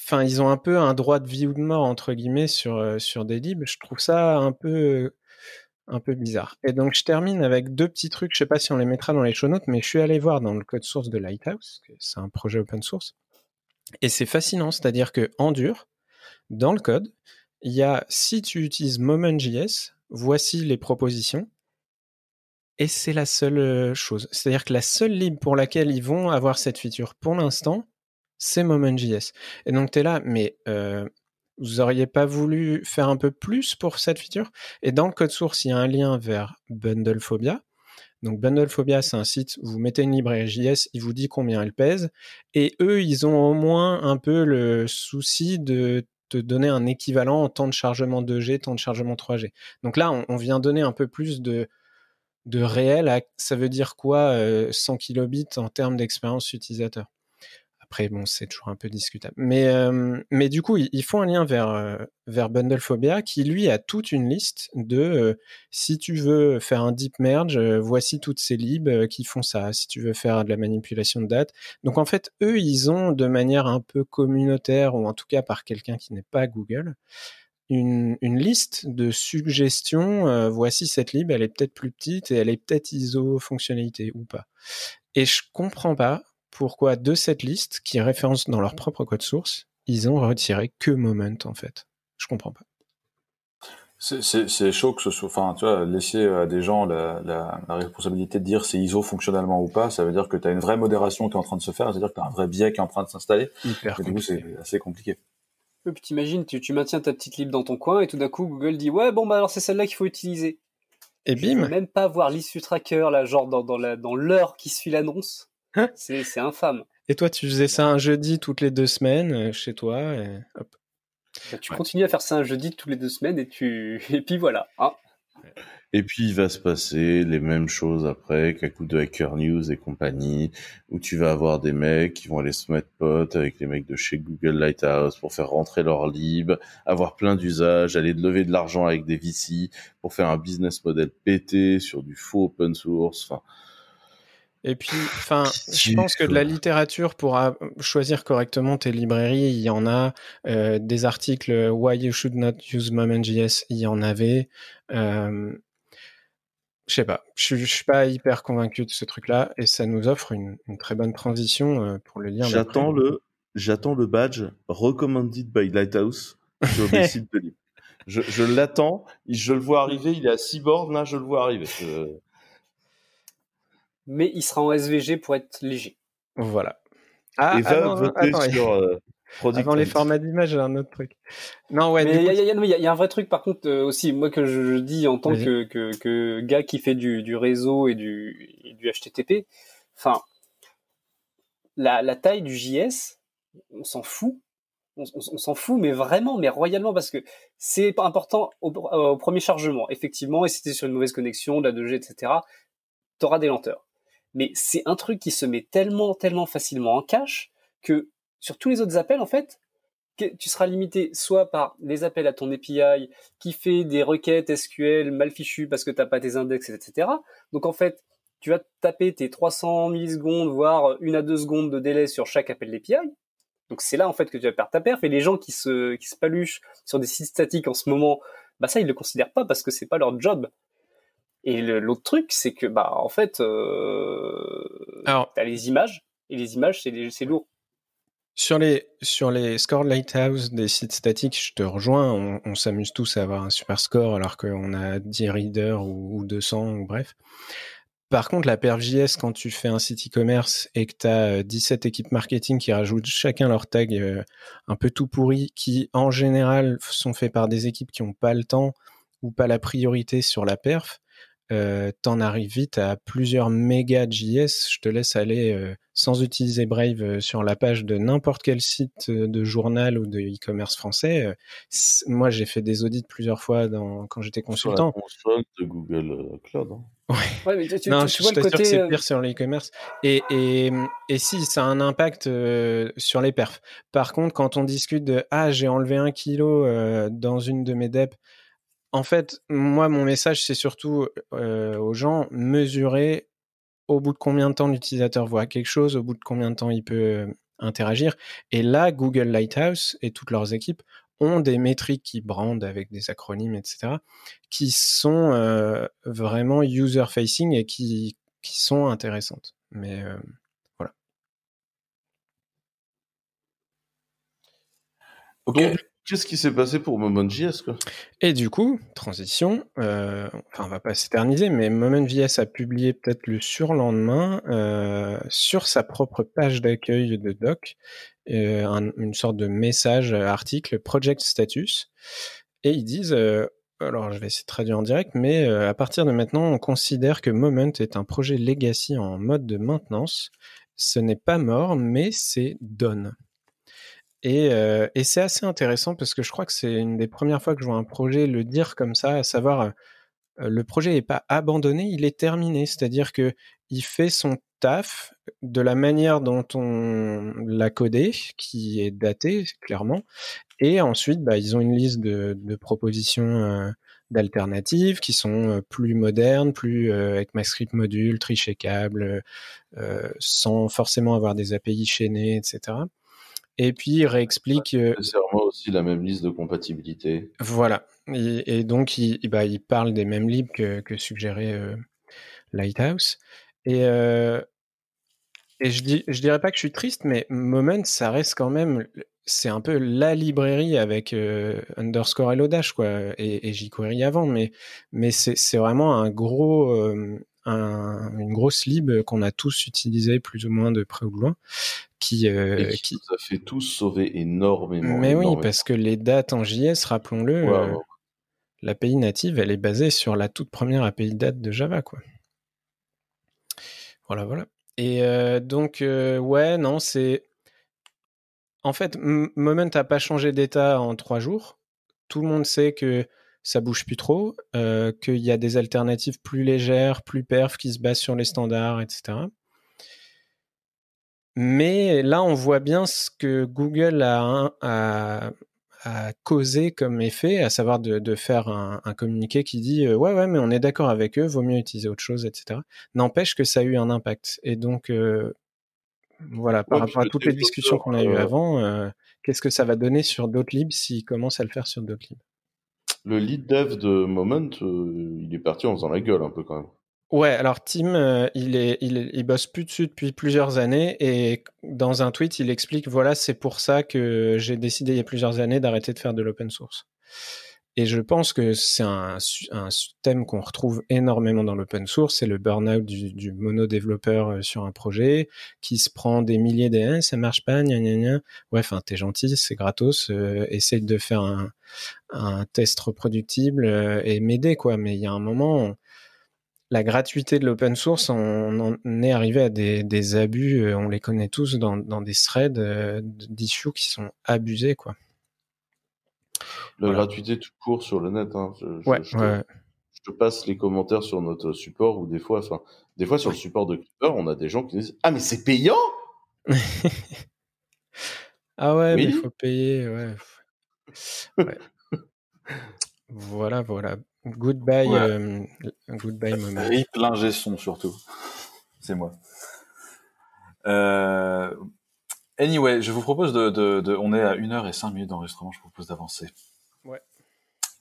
enfin, ils ont un peu un droit de vie ou de mort entre guillemets sur sur des libs. Je trouve ça un peu un peu bizarre. Et donc, je termine avec deux petits trucs. Je sais pas si on les mettra dans les show notes, mais je suis allé voir dans le code source de Lighthouse, c'est un projet open source. Et c'est fascinant, c'est-à-dire que en dur, dans le code, il y a si tu utilises Moment.js, voici les propositions. Et c'est la seule euh, chose. C'est-à-dire que la seule lib pour laquelle ils vont avoir cette feature pour l'instant, c'est Moment.js. Et donc tu es là, mais euh, vous auriez pas voulu faire un peu plus pour cette feature? Et dans le code source, il y a un lien vers Bundlephobia. Donc Bundlephobia, c'est un site, vous mettez une librairie JS, il vous dit combien elle pèse, et eux, ils ont au moins un peu le souci de te donner un équivalent en temps de chargement 2G, temps de chargement 3G. Donc là, on, vient donner un peu plus de, de réel. ça veut dire quoi 100 euh, kilobits en termes d'expérience utilisateur? Après, bon, c'est toujours un peu discutable. Mais, euh, mais du coup, ils, font un lien vers, euh, vers Bundlephobia qui, lui, a toute une liste de euh, si tu veux faire un deep merge, voici toutes ces libs qui font ça. Si tu veux faire de la manipulation de date. Donc, en fait, eux, ils ont de manière un peu communautaire, ou en tout cas par quelqu'un qui n'est pas Google, une, une, liste de suggestions. voici cette lib, elle est peut-être plus petite et elle est peut-être ISO fonctionnalité ou pas. Et je comprends pas pourquoi de cette liste, qui référence dans leur propre code source, ils ont retiré que Moment en fait. Je comprends pas. C'est chaud que ce soit, enfin, tu vois, laisser à des gens la, la, la responsabilité de dire c'est ISO fonctionnellement ou pas, ça veut dire que tu as une vraie modération qui est en train de se faire, c'est-à-dire que tu as un vrai biais qui est en train de s'installer. Et du coup, c'est assez compliqué. Oui, puis t'imagines, tu, tu maintiens ta petite lib dans ton coin et tout d'un coup, Google dit ouais, bon, bah alors c'est celle-là qu'il faut utiliser. Et bim. Je même pas voir l'issue tracker, là, genre dans, dans l'heure dans qui suit l'annonce. Hein? C'est infâme. Et toi, tu faisais ça un jeudi toutes les deux semaines euh, chez toi et hop. Bah, tu continues à faire ça un jeudi toutes les deux semaines et tu et puis voilà. Ah. Et puis il va se passer les mêmes choses après qu'à coup de Hacker News et compagnie, où tu vas avoir des mecs qui vont aller se mettre potes avec les mecs de chez Google Lighthouse pour faire rentrer leur lib, avoir plein d'usages, aller lever de l'argent avec des VC pour faire un business model pété sur du faux open source. Enfin, et puis, enfin, je pense que de la littérature pour choisir correctement tes librairies, il y en a. Euh, des articles Why you should not use Moment.js, il y en avait. Euh, je sais pas, je, suis pas hyper convaincu de ce truc-là, et ça nous offre une, une très bonne transition euh, pour le lire. J'attends le, j'attends le badge recommended by Lighthouse sur le site de livre. Je, je l'attends, je le vois arriver, il est à 6 bornes, là, je le vois arriver mais il sera en SVG pour être léger. Voilà. Ah, et va voter sur euh, Avant les formats d'image, j'ai un autre truc. Non, ouais. Mais il y, a un vrai truc, par contre, euh, aussi, moi, que je, dis en tant que, que, que, gars qui fait du, du réseau et du, du HTTP. Enfin, la, la taille du JS, on s'en fout. On, s'en fout, mais vraiment, mais royalement, parce que c'est pas important au, au, premier chargement, effectivement, et si t'es sur une mauvaise connexion, de la 2G, etc., t'auras des lenteurs. Mais c'est un truc qui se met tellement, tellement facilement en cache que sur tous les autres appels, en fait, tu seras limité soit par les appels à ton API qui fait des requêtes SQL mal fichues parce que t'as pas tes index, etc. Donc en fait, tu vas taper tes 300 millisecondes, voire une à deux secondes de délai sur chaque appel d'API. Donc c'est là en fait que tu vas perdre ta perf. Et les gens qui se qui se paluchent sur des sites statiques en ce moment, bah ça ils le considèrent pas parce que c'est pas leur job. Et l'autre truc, c'est que bah en fait, euh, Alors, t'as les images et les images c'est lourd. Sur les, sur les scores Lighthouse des sites statiques, je te rejoins. On, s'amuse tous à avoir un super score alors qu'on a 10 readers ou, ou 200 ou bref. Par contre, la JS, quand tu fais un site e-commerce et que tu as 17 équipes marketing qui rajoutent chacun leur tag euh, un peu tout pourri, qui en général sont faits par des équipes qui n'ont pas le temps ou pas la priorité sur la perf, euh, t'en arrives vite à plusieurs méga JS. Je te laisse aller euh, sans utiliser Brave euh, sur la page de n'importe quel site de journal ou de e-commerce français. moi, j'ai fait des audits plusieurs fois dans, quand j'étais consultant. Sur la de Google Cloud. Hein. Ouais. mais tu, non, je, vois le côté... que c'est pire sur l'e-commerce. Et, et, et si, ça a un impact sur les perfs. Par contre, quand on discute de ah j'ai enlevé un kilo dans une de mes DEP en fait, moi, mon message, c'est surtout euh, aux gens, mesurer au bout de combien de temps l'utilisateur voit quelque chose, au bout de combien de temps il peut euh, interagir. Et là, Google Lighthouse et toutes leurs équipes ont des métriques qui brandent avec des acronymes, etc., qui sont euh, vraiment user-facing et qui, qui sont intéressantes. Mais voilà. Ok. Qu'est-ce qui s'est passé pour Moment.js Et du coup, transition, euh, enfin on va pas s'éterniser, mais Moment.js a publié peut-être le surlendemain euh, sur sa propre page d'accueil de doc euh, une sorte de message article Project Status, et ils disent, alors je vais essayer de traduire en direct, mais à partir de maintenant, on considère que Moment est un projet legacy en mode de maintenance. Ce n'est pas mort, mais c'est done. Et, euh, et c'est assez intéressant parce que je crois que c'est une des premières fois que je vois un projet le dire comme ça, à savoir euh, le projet n'est pas abandonné, il est terminé. C'est-à-dire que il fait son taf de la manière dont on l'a codé, qui est daté clairement. Et ensuite, bah, ils ont une liste de, propositions euh, d'alternatives qui sont euh, plus modernes, plus euh, avec MyScript module, tri-checkable, sans forcément avoir des API chaînées, etc. Et puis il réexplique. Euh, nécessairement aussi la même liste de compatibilité. Voilà. Et, donc il, bah, il, parle des mêmes libres que, que suggérait euh, Lighthouse. Et, euh, et je, dis, je dirais pas que je suis triste, mais Moment, ça reste quand même. C'est un peu la librairie avec underscore Hello Dash, quoi, et, et jQuery avant, mais, mais c'est vraiment un gros, un, une grosse lib qu'on a tous utilisé plus ou moins de près ou de loin, qui, euh, qui, nous a fait tous sauver énormément. Mais oui, parce que les dates en JS, rappelons-le, euh, l'API native, elle est basée sur la toute première API date de Java, quoi. Voilà, voilà. Et euh, donc, ouais, non, c'est. En fait, Moment n'a pas changé d'état en trois jours. Tout le monde sait que ça bouge plus trop, euh, qu'il y a des alternatives plus légères, plus perf, qui se basent sur les standards, etc. Mais là, on voit bien ce que Google a, a, a causé comme effet, à savoir de, de faire un, un, communiqué qui dit euh, ouais ouais mais on est d'accord avec eux, vaut mieux utiliser autre chose, etc. N'empêche que ça a eu un impact. Et donc euh, voilà, par rapport à toutes les discussions qu'on a eues avant, euh, qu'est-ce que ça va donner sur d'autres libs s'ils commencent à le faire sur d'autres libs le lead dev de Moment, euh, il est parti en faisant la gueule un peu quand même. Ouais, alors Tim, euh, il, est, il, il, bosse plus dessus depuis plusieurs années et dans un tweet, il explique voilà, c'est pour ça que j'ai décidé il y a plusieurs années d'arrêter de faire de l'open source. Et je pense que c'est un, thème qu'on retrouve énormément dans l'open source, c'est le burn-out du, du mono-développeur euh, sur un projet qui se prend des milliers de ça marche pas, gna gna gna. Ouais, enfin, t'es gentil, c'est gratos, euh, essaye de faire un, test reproductible euh, et m'aider, quoi. Mais il y a un moment, la gratuité de l'open source, on, est arrivé à des, abus, on les connaît tous dans, des threads d'issues qui sont abusés, quoi. La gratuité tout court sur le net. Hein. Je, ouais, je, te, passe les commentaires sur notre support ou des fois, enfin, des fois sur le support de Clipper, on a des gens qui disent Ah, mais c'est payant Ah ouais, mais il faut payer, ouais. voilà, voilà. Goodbye, euh, goodbye, moment. Rip l'ingé son surtout. C'est moi. Euh, anyway, je vous propose de, de, On est à 1 heure et 5 minutes d'enregistrement, je vous propose d'avancer. Ouais.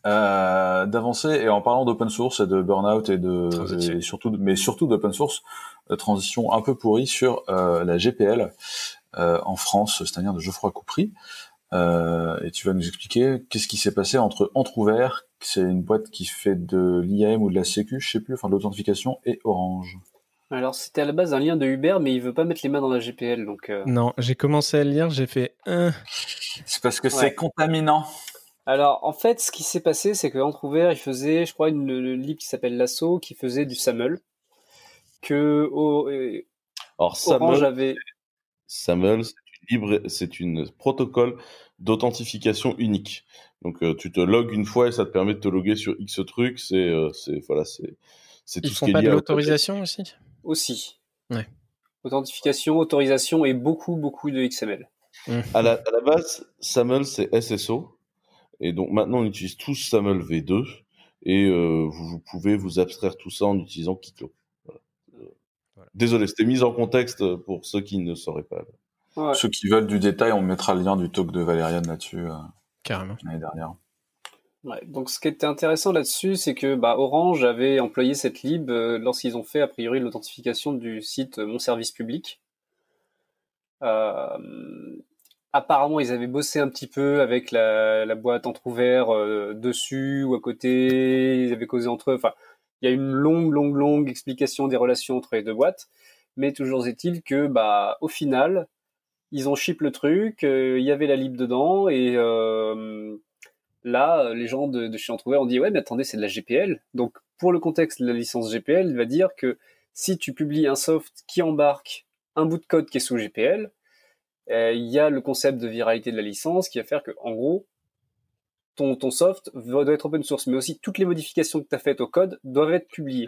Euh, d'avancer et en parlant d'open source et de burnout et de et surtout mais surtout d'open source transition un peu pourrie sur la GPL en France c'est-à-dire de Geoffroy Coupry et tu vas nous expliquer qu'est-ce qui s'est passé entre Entrouvert c'est une boîte qui fait de l'IAM ou de la Sécu je sais plus enfin de l'authentification et Orange alors c'était à la base un lien de Uber, mais il veut pas mettre les mains dans la GPL, donc. Non, j'ai commencé à le lire, j'ai fait un. C'est parce que c'est contaminant. Alors, en fait, ce qui s'est passé, c'est qu'Entrouvert, il faisait, je crois, une, lib qui s'appelle Lasso, qui faisait du SAML. Que au, Alors, SAML, avait... SAML, c'est une libre, c'est une protocole d'authentification unique. Donc, euh, tu te logs une fois et ça te permet de te loguer sur X trucs. C'est, euh, c'est, voilà, c'est, c'est tout Ils ce font qui est pas de l'autorisation aussi? Aussi. Ouais. Authentification, autorisation et beaucoup, beaucoup de XML. Mmh. À, la, à la base, SAML, c'est SSO. Et donc maintenant, on utilise tous SAML V2 et euh, vous, pouvez vous abstraire tout ça en utilisant Kito. Désolé, c'était mis en contexte pour ceux qui ne sauraient pas. Ceux qui veulent du détail, on mettra le lien du talk de Valériane là-dessus. Euh, Carrément. L'année dernière. Donc ce qui était intéressant là-dessus, c'est que bah, Orange avait employé cette lib euh, lorsqu'ils ont fait a priori l'authentification du site Mon Service Public. Euh, apparemment, ils avaient bossé un petit peu avec la, boîte entrouvert euh, dessus ou à côté. Ils avaient causé entre eux. Enfin, il y a une longue, longue, longue explication des relations entre les deux boîtes. Mais toujours est-il que, bah, au final, ils ont ship le truc. Euh, il y avait la lib dedans et euh, là, les gens de, de chez Entrouvert ont dit ouais, mais attendez, c'est de la GPL. Donc, pour le contexte de la licence GPL, il va dire que si tu publies un soft qui embarque un bout de code qui est sous GPL, euh, il y a le concept de viralité de la licence qui va faire que, en gros, ton, ton soft doit être open source, mais aussi toutes les modifications que tu as faites au code doivent être publiées.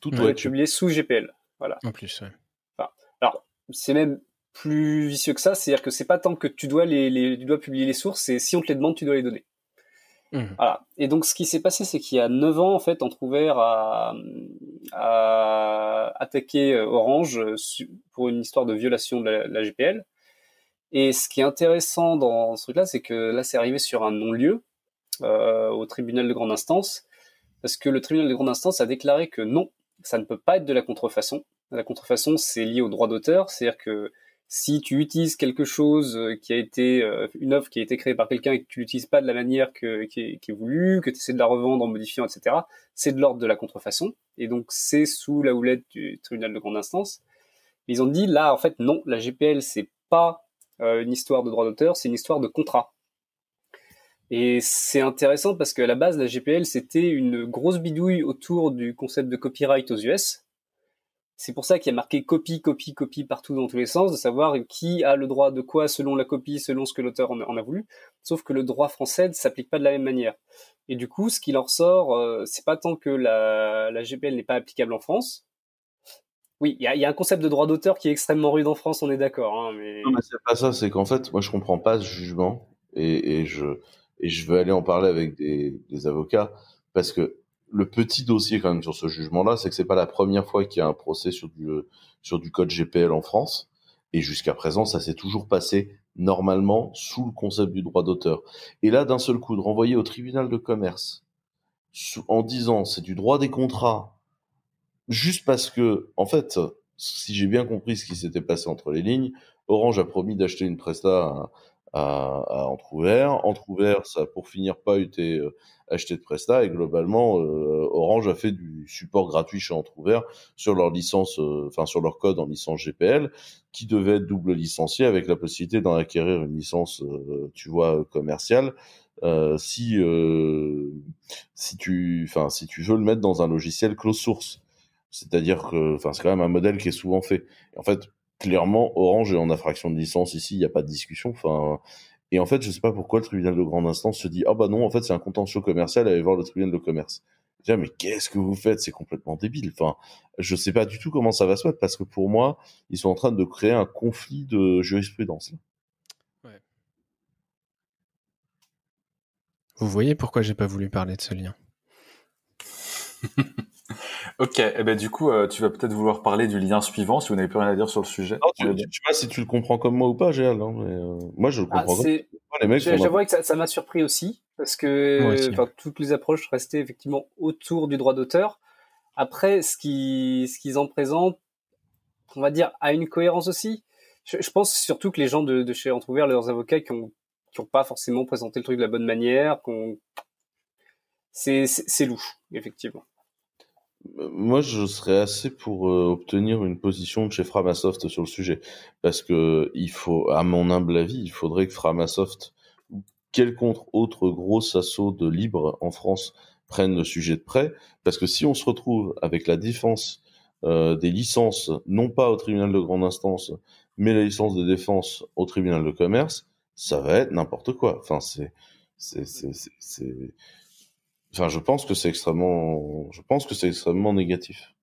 Tout doit être publié sous GPL. Voilà. En plus, ouais. enfin, alors, c'est même plus vicieux que ça, c'est-à-dire que c'est pas tant que tu dois les, les, tu dois publier les sources, c'est si on te les demande, tu dois les donner. Mmh. Voilà. Et donc, ce qui s'est passé, c'est qu'il y a 9 ans, en fait, Entrouvert a, a attaqué Orange pour une histoire de violation de la, la GPL. Et ce qui est intéressant dans ce truc-là, c'est que là, c'est arrivé sur un non-lieu euh, au tribunal de grande instance, parce que le tribunal de grande instance a déclaré que non, ça ne peut pas être de la contrefaçon. La contrefaçon, c'est lié au droit d'auteur, c'est-à-dire que si tu utilises quelque chose qui a été euh, une qui a été créée par quelqu'un et que tu l'utilises pas de la manière que, qui, est, que tu essaies de la revendre en modifiant, etc., c'est de l'ordre de la contrefaçon. Et donc c'est sous la houlette du tribunal de grande instance. Ils ont dit là, en fait, non, la GPL c'est pas euh, une histoire de droit d'auteur, c'est une histoire de contrat. Et c'est intéressant parce qu'à la base, la GPL, c'était une grosse bidouille autour du concept de copyright aux US. C'est pour ça qu'il y a marqué copie, copie, copie partout dans tous les sens, de savoir qui a le droit de quoi selon la copie, selon ce que l'auteur en a voulu. Sauf que le droit français ne s'applique pas de la même manière. Et du coup, ce qui en ressort, euh, c'est pas tant que la, GPL n'est pas applicable en France, oui, il y, a, un concept de droit d'auteur qui est extrêmement rude en France, on est d'accord. Hein, mais... Non, mais c'est pas ça, c'est qu'en fait, moi je comprends pas ce jugement et je veux aller en parler avec des, avocats parce que le petit dossier quand même sur ce jugement-là, c'est que c'est pas la première fois qu'il y a un procès sur du, sur du code GPL en France et jusqu'à présent, ça s'est toujours passé normalement sous le concept du droit d'auteur. Et là, d'un seul coup, de renvoyer au tribunal de commerce en disant c'est du droit des contrats juste parce que, en fait, si j'ai bien compris ce qui s'était passé entre les lignes, Orange a promis d'acheter une presta à, à, Entrouvert. Entrouvert, ça a pour finir pas été euh, acheté de presta et globalement, euh, Orange a fait du support gratuit chez Entrouvert sur leur licence, euh, enfin sur leur code en licence GPL, qui devait être double licencié avec la possibilité d'en acquérir une licence, tu vois, commerciale. si si tu, enfin si tu veux le mettre dans un logiciel close source. C'est-à-dire que, enfin, c'est quand même un modèle qui est souvent fait. en fait, clairement, Orange est en infraction de licence ici, il n'y a pas de discussion. Enfin, et en fait, je sais pas pourquoi le tribunal de grande instance se dit, ah bah non, en fait, c'est un contentieux commercial, allez voir le tribunal de commerce. Dis, mais qu'est-ce que vous faites? C'est complètement débile. Enfin, je sais pas du tout comment ça va se mettre parce que pour moi, ils sont en train de créer un conflit de jurisprudence. Ouais. Vous voyez pourquoi j'ai pas voulu parler de ce lien ok, et eh ben du coup, euh, tu vas peut-être vouloir parler du lien suivant si vous n'avez plus rien à dire sur le sujet. Non, tu, sais pas si tu le comprends comme moi ou pas, Géal. Hein, euh, moi, je le ah, comprends. Ah, J'avoue que ça m'a surpris aussi parce que toutes les approches restaient effectivement autour du droit d'auteur. Après, ce qu'ils ce qu'ils en présentent, on va dire, a une cohérence aussi. Je, pense surtout que les gens de, de chez Entrouvert, leurs avocats, qui ont qui ont pas forcément présenté le truc de la bonne manière, qu'on c'est louche, effectivement. Moi, je serais assez pour euh, obtenir une position de chez Framasoft sur le sujet, parce que il faut, à mon humble avis, il faudrait que Framasoft ou quelconque autre gros assaut de libre en France prenne le sujet de près, parce que si on se retrouve avec la défense euh, des licences, non pas au tribunal de grande instance, mais la licence de défense au tribunal de commerce, ça va être n'importe quoi. Enfin, c'est, c'est, c'est, c'est Enfin, je pense que c'est extrêmement, je pense que c'est extrêmement négatif.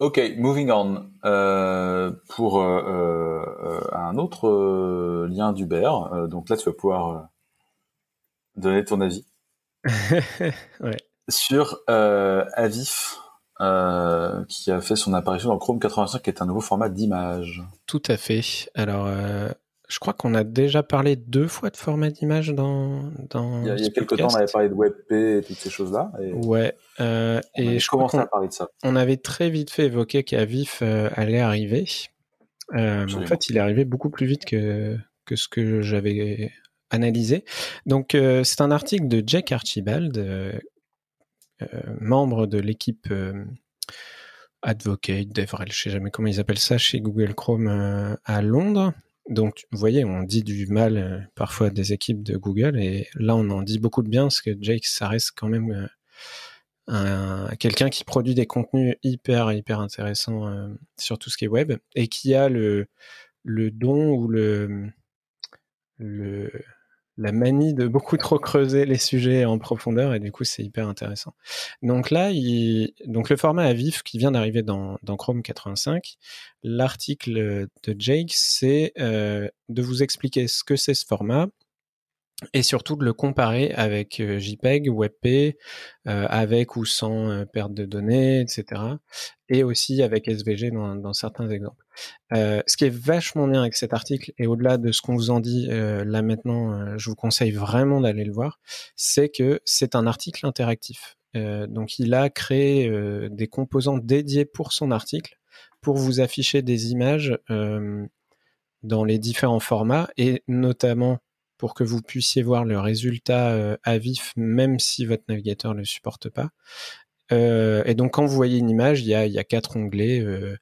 Ok, moving on. Euh, pour euh, euh, un autre lien d'Uber, donc là tu vas pouvoir donner ton avis ouais. sur Avif, qui a fait son apparition dans Chrome 85, qui est un nouveau format d'image. Tout à fait. Alors, je crois qu'on a déjà parlé deux fois de format d'image dans, dans. Il y a, il y a quelques temps, on avait parlé de WebP et toutes ces choses-là. Ouais. Euh, et je commençais à parler de ça. On avait très vite fait évoquer qu'Avif euh, allait arriver. Euh, en fait, il est arrivé beaucoup plus vite que, que ce que j'avais analysé. Donc, c'est un article de Jack Archibald, membre de l'équipe Advocate, DevRel, je sais jamais comment ils appellent ça chez Google Chrome à Londres. Donc, vous voyez, on dit du mal euh, parfois des équipes de Google, et là, on en dit beaucoup de bien, parce que Jake, ça reste quand même euh, quelqu'un qui produit des contenus hyper, hyper intéressants euh, sur tout ce qui est web, et qui a le, le don ou le, le, la manie de beaucoup trop creuser les sujets en profondeur et du coup c'est hyper intéressant. Donc là, donc le format à vif qui vient d'arriver dans, dans, Chrome 85, l'article de Jake, c'est euh, de vous expliquer ce que c'est ce format, et surtout de le comparer avec euh, JPEG, WebP, euh, avec ou sans euh, perte de données, etc. Et aussi avec SVG dans, dans certains exemples. Euh, ce qui est vachement bien avec cet article, et au-delà de ce qu'on vous en dit là maintenant, je vous conseille vraiment d'aller le voir, c'est que c'est un article interactif. donc il a créé des composants dédiés pour son article, pour vous afficher des images dans les différents formats, et notamment pour que vous puissiez voir le résultat euh, à vif, même si votre navigateur ne le supporte pas. Euh, et donc, quand vous voyez une image, il y a, y a quatre onglets euh,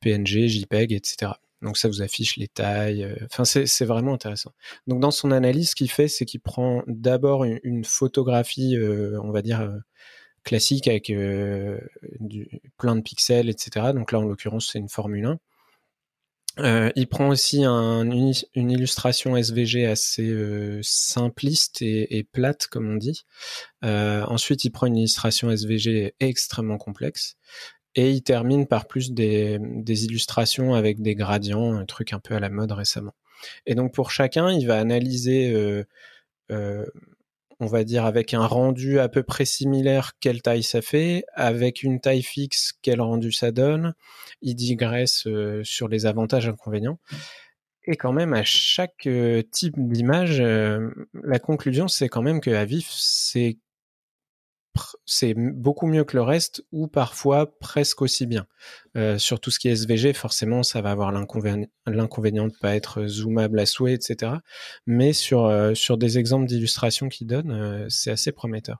PNG, JPEG, etc. Donc, ça vous affiche les tailles. Enfin, c'est vraiment intéressant. Donc, dans son analyse, ce qu'il fait, c'est qu'il prend d'abord une, photographie, on va dire classique avec plein de pixels, etc. Donc là, en l'occurrence, c'est une Formule 1. Euh, il prend aussi un, une, illustration SVG assez euh, simpliste et, plate, comme on dit. Euh, ensuite, il prend une illustration SVG extrêmement complexe. Et il termine par plus des, illustrations avec des gradients, un truc un peu à la mode récemment. Et donc pour chacun, il va analyser on va dire avec un rendu à peu près similaire, quelle taille ça fait, avec une taille fixe, quel rendu ça donne. Il digresse euh, sur les avantages et inconvénients. Et quand même, à chaque euh, type d'image, euh, la conclusion, c'est quand même que à vif, c'est c'est beaucoup mieux que le reste ou parfois presque aussi bien. Euh, sur tout ce qui est SVG, forcément, ça va avoir l'inconvénient de pas être zoomable à souhait, etc. Mais sur, euh, sur des exemples d'illustrations qu'il donne, euh, c'est assez prometteur.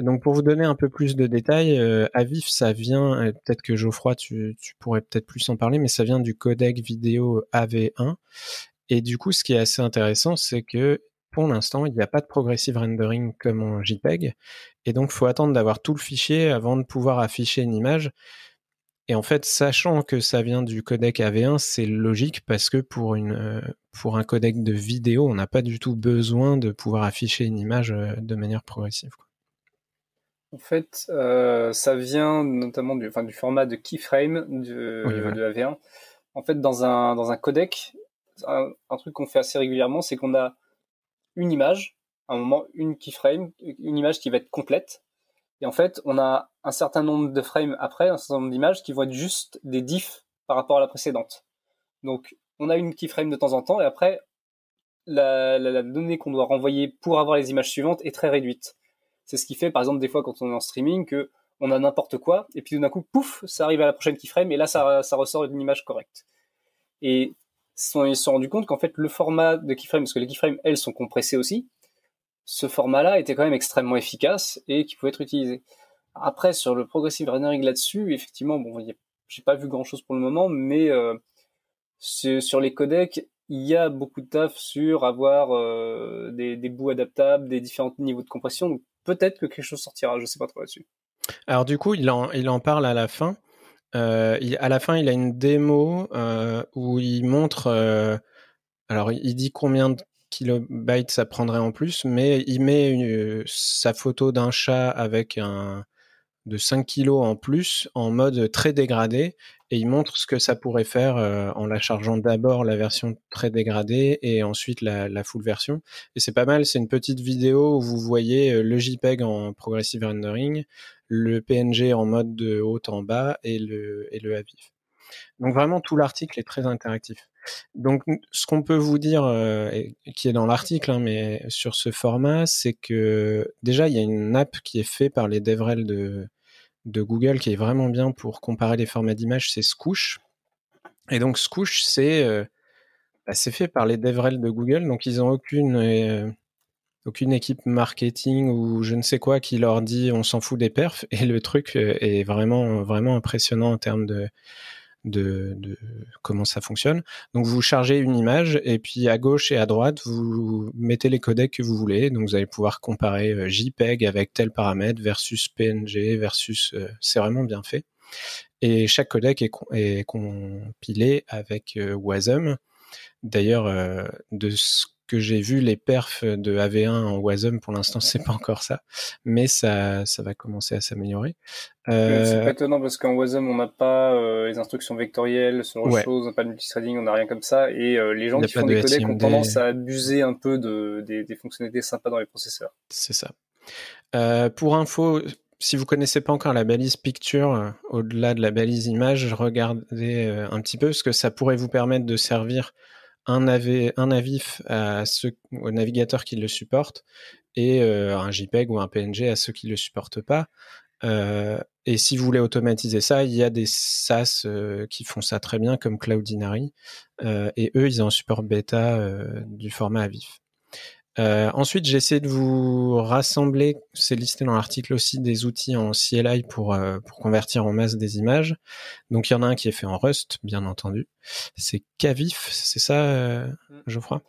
Donc pour vous donner un peu plus de détails, Avif, ça vient, peut-être que Geoffroy, tu, tu pourrais peut-être plus en parler, mais ça vient du codec vidéo AV1. Et du coup, ce qui est assez intéressant, c'est que pour l'instant, il n'y a pas de progressive rendering comme en JPEG. Et donc, il faut attendre d'avoir tout le fichier avant de pouvoir afficher une image. Et en fait, sachant que ça vient du codec AV1, c'est logique parce que pour, une, euh, pour un codec de vidéo, on n'a pas du tout besoin de pouvoir afficher une image euh, de manière progressive. En fait, euh, ça vient notamment du, enfin, du format de keyframe de, de AV1. En fait, dans un, dans un codec, un, un truc qu'on fait assez régulièrement, c'est qu'on a une image, à un moment, une keyframe, une image qui va être complète. Et en fait, on a un certain nombre de frames après, un certain nombre d'images qui vont être juste des diffs par rapport à la précédente. Donc, on a une keyframe de temps en temps, et après, la, donnée qu'on doit renvoyer pour avoir les images suivantes est très réduite. C'est ce qui fait, par exemple, des fois quand on est en streaming, que on a n'importe quoi, et puis d'un coup, pouf, ça arrive à la prochaine keyframe, et là, ça, ça ressort une image correcte. Ils se sont rendus compte qu'en fait, le format de keyframe, parce que les keyframes, elles, sont compressées aussi, ce format-là était quand même extrêmement efficace et qui pouvait être utilisé. Après, sur le progressive rendering là-dessus, effectivement, bon, j'ai pas vu grand-chose pour le moment, mais euh, sur les codecs, il y a beaucoup de taf sur avoir euh, des, des, bouts adaptables, des différents niveaux de compression. Donc peut-être que quelque chose sortira, je sais pas trop là-dessus. Alors du coup, il en, il en parle à la fin. Euh, à la fin, il a une démo euh, où il montre. Euh, alors, il dit combien de kilobytes ça prendrait en plus, mais il met sa photo d'un chat avec un de 5 kilos en plus en mode très dégradé et il montre ce que ça pourrait faire euh, en la chargeant d'abord la version très dégradée et ensuite la, la full version. Et c'est pas mal, c'est une petite vidéo où vous voyez le JPEG en progressive rendering, le PNG en mode de haut en bas et le, et le AVIF. Donc vraiment tout l'article est très interactif. Donc ce qu'on peut vous dire, euh, qui est dans l'article, hein, mais sur ce format, c'est que déjà il y a une app qui est faite par les DevRel de, Google qui est vraiment bien pour comparer les formats d'images, c'est Scoosh. Et donc c'est euh, bah, c'est fait par les DevRel de Google, donc ils n'ont aucune euh, aucune équipe marketing ou je ne sais quoi qui leur dit on s'en fout des perfs et le truc est vraiment vraiment impressionnant en termes de, de, comment ça fonctionne. Donc vous chargez une image et puis à gauche et à droite vous mettez les codecs que vous voulez. Donc vous allez pouvoir comparer euh, JPEG avec tel paramètre versus PNG versus euh, c'est vraiment bien fait. Et chaque codec est, est compilé avec Wasm. D'ailleurs, de ce que j'ai vu les perfs de AV1 en Wasm, pour l'instant, c'est pas encore ça, mais ça, ça va commencer à s'améliorer. Euh... C'est pas étonnant parce qu'en Wasm, on n'a pas euh, les instructions vectorielles, ce genre de choses, on n'a pas de multithreading, on n'a rien comme ça, et euh, les gens qui font des codecs ont tendance à abuser un peu de, des, des fonctionnalités sympas dans les processeurs. C'est ça. Euh, pour info, si vous connaissez pas encore la balise picture, au-delà de la balise image, regardez un petit peu ce que ça pourrait vous permettre de servir un, AV, un AVIF à ceux, aux navigateurs qui le supportent et euh, un JPEG ou un PNG à ceux qui le supportent pas. Euh, et si vous voulez automatiser ça, il y a des SaaS euh, qui font ça très bien, comme Cloudinary. et eux, ils ont un support bêta du format AVIF. Euh, ensuite, j'ai essayé de vous rassembler, c'est listé dans l'article aussi, des outils en CLI pour, euh, pour convertir en masse des images. Donc il y en a un qui est fait en Rust, bien entendu. C'est Kavif, c'est ça, euh, mm. Geoffroy?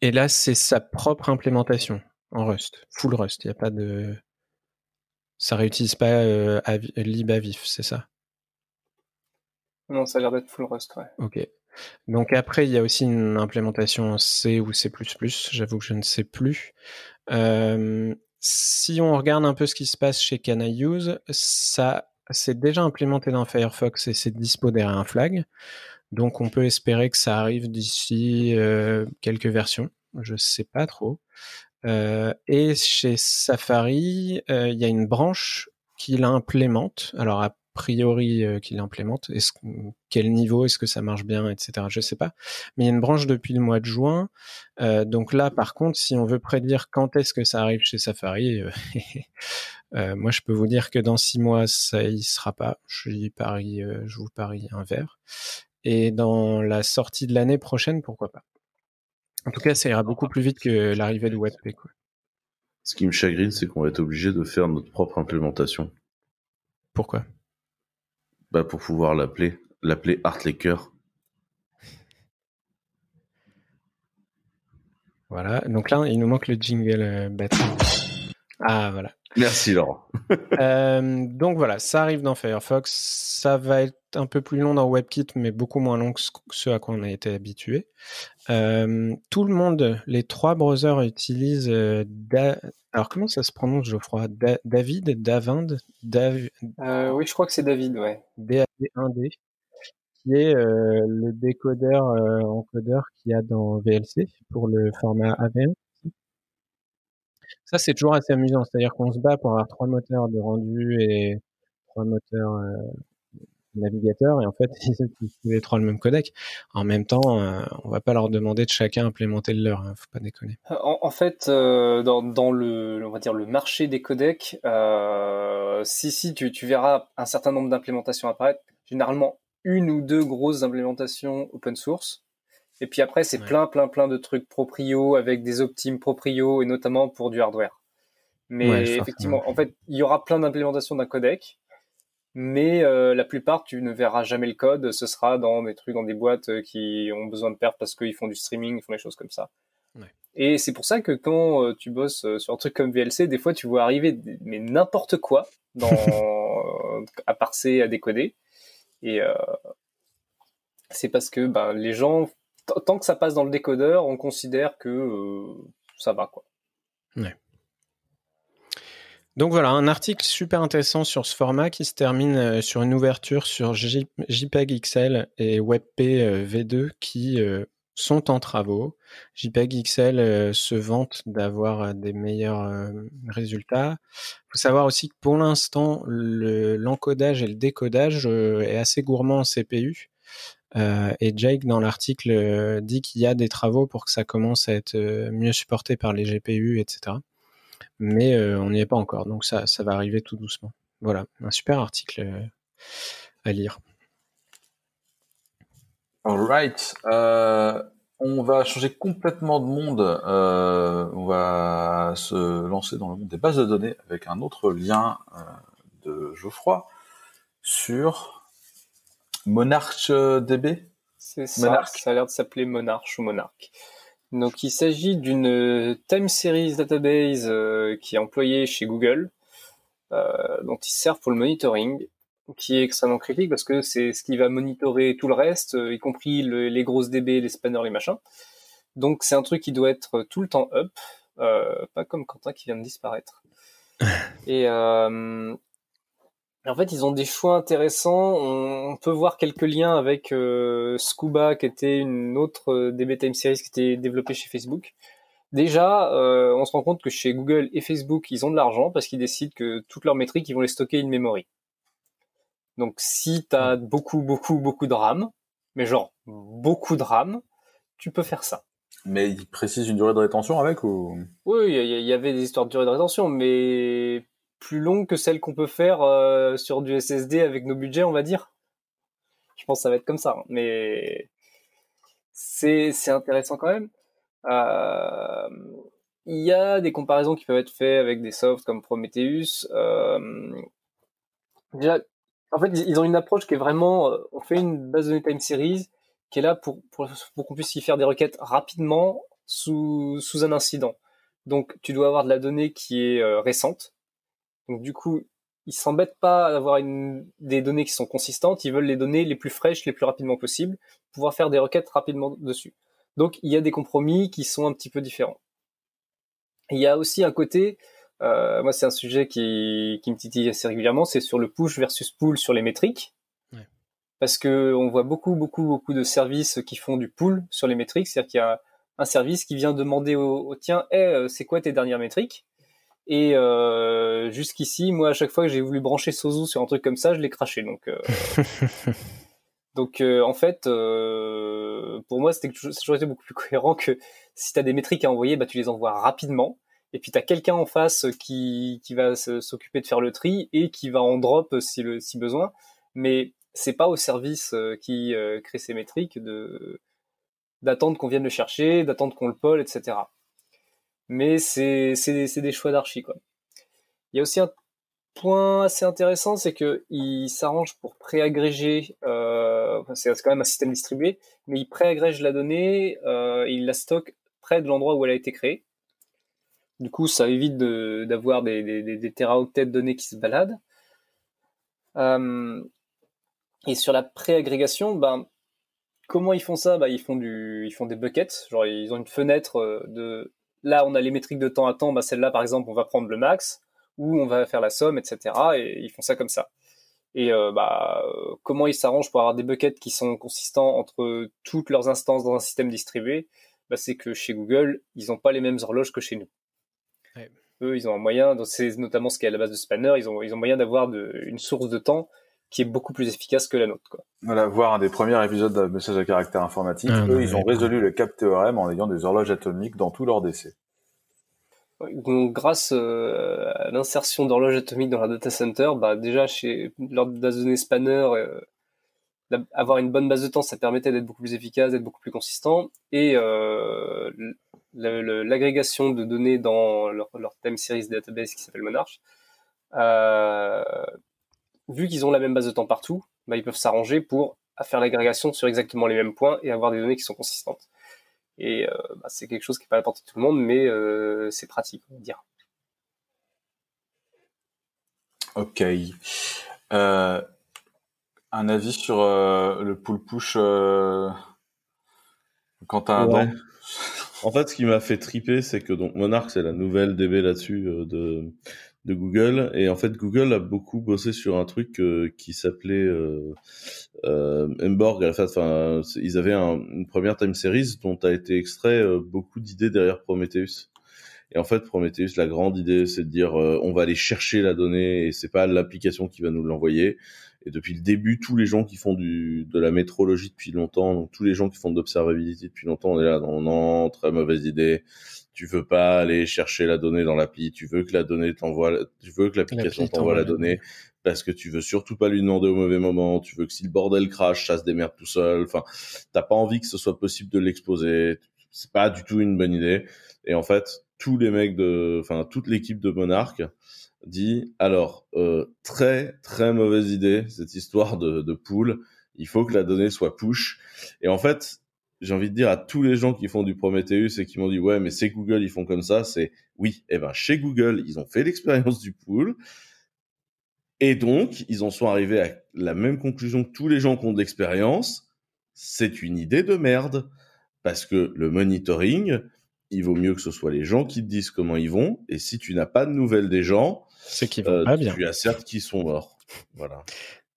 Et là, c'est sa propre implémentation en Rust, full Rust. Il n'y a pas de... Ça réutilise pas euh, libavif, c'est ça? Non, ça a l'air d'être full Rust, ouais. Ok. Donc après, il y a aussi une implémentation en C ou C++, j'avoue que je ne sais plus. Euh, si on regarde un peu ce qui se passe chez Can ça c'est déjà implémenté dans Firefox et c'est dispo derrière un flag. Donc on peut espérer que ça arrive d'ici euh, quelques versions. Je sais pas trop. Euh, et chez Safari, il y a une branche qui l'implémente. Priori euh, qu'il implémente. Est-ce, quel niveau Est-ce que ça marche bien, etc. Je sais pas. Mais il y a une branche depuis le mois de juin. Euh, donc là, par contre, si on veut prédire quand est-ce que ça arrive chez Safari, euh, moi je peux vous dire que dans six mois ça y sera pas. Je parie, je vous parie un verre. Et dans la sortie de l'année prochaine, pourquoi pas. En tout cas, ça ira beaucoup plus vite que l'arrivée de. Quoi. Ce qui me chagrine, c'est qu'on va être obligé de faire notre propre implémentation. Pourquoi? Bah, pour pouvoir l'appeler, l'appeler Heartlaker. Voilà. Donc là, il nous manque le jingle euh, Ah, voilà. Merci, Laurent. euh, donc voilà, ça arrive dans Firefox. Ça va être un peu plus long dans WebKit, mais beaucoup moins long que ce à quoi on a été habitué. Euh, tout le monde, les trois browsers utilisent. Alors comment ça se prononce, Geoffroy? David, Davind, Dav... Euh, oui, je crois que c'est David, ouais. DAV1D, qui est euh, le décodeur encodeur qu'il y a dans VLC pour le format AV1. Ça, c'est toujours assez amusant. C'est-à-dire qu'on se bat pour avoir trois moteurs de rendu et trois moteurs navigateur et en fait ils les trois le même codec. En même temps, euh, on va pas leur demander de chacun implémenter le leur, hein, faut pas déconner. En, fait, euh, dans, dans, le on va dire le marché des codecs, euh, si si tu, tu verras un certain nombre d'implémentations apparaître, généralement une ou deux grosses implémentations open source. Et puis après, c'est plein, plein, plein de trucs proprio avec des optimes proprio et notamment pour du hardware. Mais effectivement, en fait, il y aura plein d'implémentations d'un codec mais euh, la plupart tu ne verras jamais le code, ce sera dans des trucs, dans des boîtes euh, qui ont besoin de perf parce qu'ils font du streaming, ils font des choses comme ça. Et c'est pour ça que quand euh, tu bosses sur un truc comme VLC, des fois tu vois arriver mais n'importe quoi dans, à parser, à décoder. Et c'est parce que ben, les gens, tant que ça passe dans le décodeur, on considère que ça va quoi. Ouais. Donc voilà, un article super intéressant sur ce format qui se termine euh, sur une ouverture sur JPEG XL et WebP euh, V2 qui euh, sont en travaux. JPEG XL se vante d'avoir des meilleurs résultats. Il faut savoir aussi que pour l'instant, l'encodage et le décodage est assez gourmand en CPU. et Jake, dans l'article, dit qu'il y a des travaux pour que ça commence à être mieux supporté par les GPU, etc mais euh, on n'y est pas encore. Donc ça, ça va arriver tout doucement. Voilà, un super article euh, à lire. Alright. Euh, on va changer complètement de monde. on va se lancer dans le monde des bases de données avec un autre lien de Geoffroy sur MonarchDB. C'est ça, ça a l'air de s'appeler Monarch ou Monarch. Donc il s'agit d'une time series database euh, qui est employée chez Google, euh, dont ils servent pour le monitoring, qui est extrêmement critique parce que c'est ce qui va monitorer tout le reste, euh, y compris les grosses DB, les spanners, les machins. Donc c'est un truc qui doit être tout le temps up, pas comme Quentin qui vient de disparaître. Et en fait, ils ont des choix intéressants. On peut voir quelques liens avec euh, Scuba, qui était une autre euh, DB Time Series qui était développée chez Facebook. Déjà, euh, on se rend compte que chez Google et Facebook, ils ont de l'argent parce qu'ils décident que toutes leurs métriques, ils vont les stocker in memory. Donc, si tu as beaucoup, beaucoup, beaucoup de RAM, mais genre beaucoup de RAM, tu peux faire ça. Mais ils précisent une durée de rétention avec ou? Oui, il y, avait des histoires de durée de rétention, mais plus longue que celle qu'on peut faire euh, sur du SSD avec nos budgets, on va dire. Je pense que ça va être comme ça, hein. mais c'est intéressant quand même. Euh, il y a des comparaisons qui peuvent être faites avec des softs comme Prometheus. Euh, en fait, ils ont une approche qui est vraiment, on fait une base de données time series qui est là pour, qu'on puisse y faire des requêtes rapidement sous un incident. Donc, tu dois avoir de la donnée qui est récente, donc du coup, ils s'embêtent pas d'avoir une, des données qui sont consistantes, ils veulent les données les plus fraîches, les plus rapidement possible, pouvoir faire des requêtes rapidement dessus. Donc il y a des compromis qui sont un petit peu différents. il y a aussi un côté, euh, moi c'est un sujet qui, qui me titille assez régulièrement, c'est sur le push versus pull sur les métriques. Parce que on voit beaucoup, beaucoup, beaucoup de services qui font du pull sur les métriques, c'est-à-dire qu'il y a un service qui vient demander au, au tien, hey, c'est quoi tes dernières métriques? Et euh, jusqu'ici, moi, à chaque fois que j'ai voulu brancher Sozu sur un truc comme ça, je l'ai craché. Donc, euh... donc euh, en fait, euh, pour moi, c'était toujours été beaucoup plus cohérent que si tu as des métriques à envoyer, bah, tu les envoies rapidement. Et puis tu as quelqu'un en face qui, qui va s'occuper de faire le tri et qui va en drop si, le, si besoin. Mais c'est pas au service euh, qui crée ces métriques de d'attendre qu'on vienne le chercher, d'attendre qu'on le polle, etc mais c'est des choix d'archi quoi. Il y a aussi un point assez intéressant, c'est que il s'arrange pour préagréger. Euh, c'est quand même un système distribué, mais il préagrège la donnée, euh, il la stocke près de l'endroit où elle a été créée. Du coup, ça évite d'avoir des, des, teraoctets de données qui se baladent. Euh, et sur la préagrégation, ben, comment ils font ça? Ben, ils, font du, ils font des buckets. Genre, ils ont une fenêtre de. Là, on a les métriques de temps à temps. Ben, Celle-là, par exemple, on va prendre le max, ou on va faire la somme, etc. Et ils font ça comme ça. Et euh, bah, comment ils s'arrangent pour avoir des buckets qui sont consistants entre toutes leurs instances dans un système distribué bah, C'est que chez Google, ils n'ont pas les mêmes horloges que chez nous. Eux, ils ont un moyen, c'est notamment ce qui est à la base de Spanner, ils ont, ils ont moyen d'avoir une source de temps qui est beaucoup plus efficace que la nôtre. Quoi. Voilà, voir un des premiers épisodes de message à caractère informatique, ah, eux, ils ont résolu le cap théorème en ayant des horloges atomiques dans tous leurs décès. Donc, grâce euh, à l'insertion d'horloges atomiques dans la data center, bah, déjà chez lors de la donnée spanner, euh, avoir une bonne base de temps, ça permettait d'être beaucoup plus efficace, d'être beaucoup plus consistant. Et euh, l'agrégation de données dans leur, leur time series database qui s'appelle Monarch, euh, vu qu'ils ont la même base de temps partout, bah, ils peuvent s'arranger pour faire l'agrégation sur exactement les mêmes points et avoir des données qui sont consistantes. Et euh, bah, c'est quelque chose qui n'est pas à la portée de tout le monde, mais euh, c'est pratique, on va dire. Ok. Euh, un avis sur le pull push quand tu as ouais. En fait, ce qui m'a fait triper, c'est que donc Monarch, c'est la nouvelle DB là-dessus de, de Google. Et en fait, Google a beaucoup bossé sur un truc euh, qui s'appelait euh, euh, Emborg. Enfin, ils avaient une première time series dont a été extrait euh, beaucoup d'idées derrière Prometheus. Et en fait, Prometheus, la grande idée, c'est de dire on va aller chercher la donnée et c'est pas l'application qui va nous l'envoyer. Et depuis le début, tous les gens qui font du, de la métrologie depuis longtemps, donc tous les gens qui font de l'observabilité depuis longtemps, on est là, non, non, très mauvaise idée tu veux pas aller chercher la donnée dans l'appli, tu veux que la donnée t'envoie, tu veux que l'application t'envoie la donnée parce que tu veux surtout pas lui demander au mauvais moment, tu veux que si le bordel crache, ça se démerde tout seul. Enfin, t'as pas envie que ce soit possible de l'exposer. C'est pas du tout une bonne idée. Et en fait, tous les mecs de, enfin, toute l'équipe de Monarch dit alors euh, très très mauvaise idée cette histoire de, de pool. Il faut que la donnée soit push. Et en fait, j'ai envie de dire à tous les gens qui font du Prometheus et qui m'ont dit ouais mais c'est Google ils font comme ça c'est oui et eh ben chez Google ils ont fait l'expérience du pool. Et donc ils en sont arrivés à la même conclusion que tous les gens qui ont de l'expérience. C'est une idée de merde. Parce que le monitoring il vaut mieux que ce soit les gens qui te disent comment ils vont. Et si tu n'as pas de nouvelles des gens c'est qu'ils vont euh, pas bien. tu certes qu'ils sont morts. Voilà.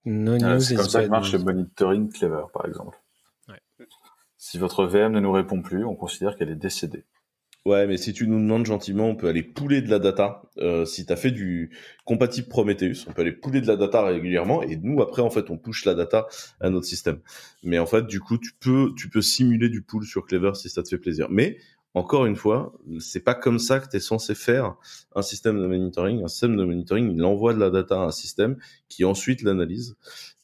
Ah, c'est comme ça que marche le monitoring clever par exemple si votre VM ne nous répond plus, on considère qu'elle est décédée. Ouais, mais si tu nous demandes gentiment, on peut aller pouler de la data. Euh, si tu as fait du compatible Prometheus, on peut aller pouler de la data régulièrement et nous après en fait on push la data à notre système. Mais en fait du coup tu peux tu peux simuler du pool sur Clever si ça te fait plaisir. Mais encore une fois, c'est pas comme ça que tu es censé faire un système de monitoring. Un système de monitoring, il envoie de la data à un système qui ensuite l'analyse.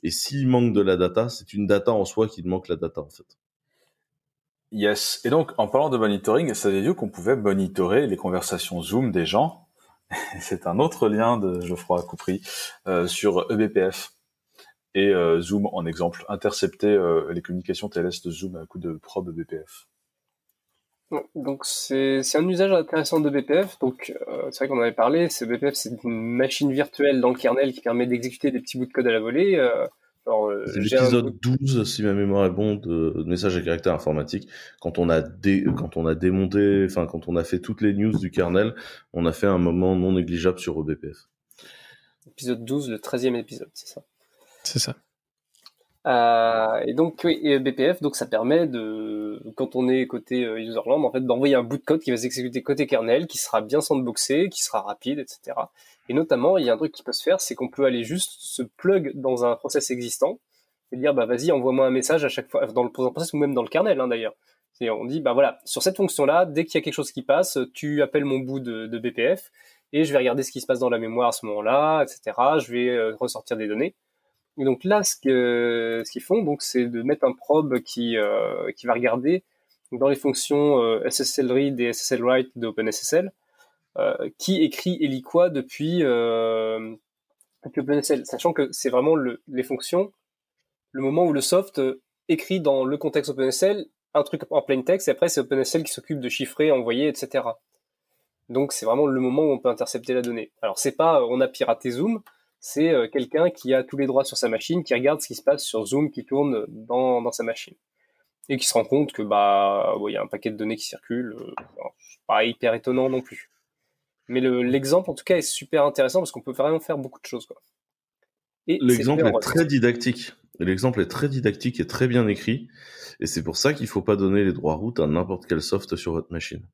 Et s'il manque de la data, c'est une data en soi qui manque la data en fait. Yes. Et donc, en parlant de monitoring, saviez-vous qu'on pouvait monitorer les conversations Zoom des gens? C'est un autre lien de Geoffroy Coupry euh, sur eBPF. Et euh, Zoom, en exemple, intercepter euh, les communications TLS de Zoom à coup de probe eBPF. Donc c'est un usage intéressant de BPF. Donc c'est vrai qu'on en avait parlé. Ce BPF c'est une machine virtuelle dans le kernel qui permet d'exécuter des petits bouts de code à la volée. Euh, c'est l'épisode 12, si ma mémoire est bonne, de, message à caractère informatique. Quand on a quand on a démonté, enfin, quand on a fait toutes les news du kernel, on a fait un moment non négligeable sur OBPF. Épisode 12, le 13e épisode, c'est ça. C'est ça. Euh, et donc, oui, et BPF, donc ça permet de, quand on est côté euh, userland, en fait, d'envoyer un bout de code qui va s'exécuter côté kernel, qui sera bien sandboxé, qui sera rapide, etc. Et notamment, il y a un truc qui peut se faire, c'est qu'on peut aller juste se plug dans un process existant et dire, bah vas-y, envoie-moi un message à chaque fois, dans le process ou même dans le kernel hein, d'ailleurs. Et on dit, bah voilà, sur cette fonction-là, dès qu'il y a quelque chose qui passe, tu appelles mon bout de, BPF et je vais regarder ce qui se passe dans la mémoire à ce moment-là, etc. Je vais euh, ressortir des données. Et donc là, ce que ce qu'ils font, donc, c'est de mettre un probe qui euh, qui va regarder dans les fonctions euh, SSL read et SSL write de OpenSSL euh, qui écrit et lit quoi depuis, euh, OpenSSL, sachant que c'est vraiment le, les fonctions, le moment où le soft écrit dans le contexte OpenSSL un truc en plain text et après c'est OpenSSL qui s'occupe de chiffrer, envoyer, etc. Donc c'est vraiment le moment où on peut intercepter la donnée. Alors c'est pas on a piraté Zoom, c'est euh, quelqu'un qui a tous les droits sur sa machine, qui regarde ce qui se passe sur Zoom qui tourne dans, dans sa machine et qui se rend compte que bah il y a un paquet de données qui circulent. Euh, pas hyper étonnant non plus. Mais l'exemple en tout cas est super intéressant parce qu'on peut vraiment faire beaucoup de choses quoi. L'exemple est, très didactique. L'exemple est très didactique et très bien écrit. Et c'est pour ça qu'il ne faut pas donner les droits route à n'importe quel soft sur votre machine.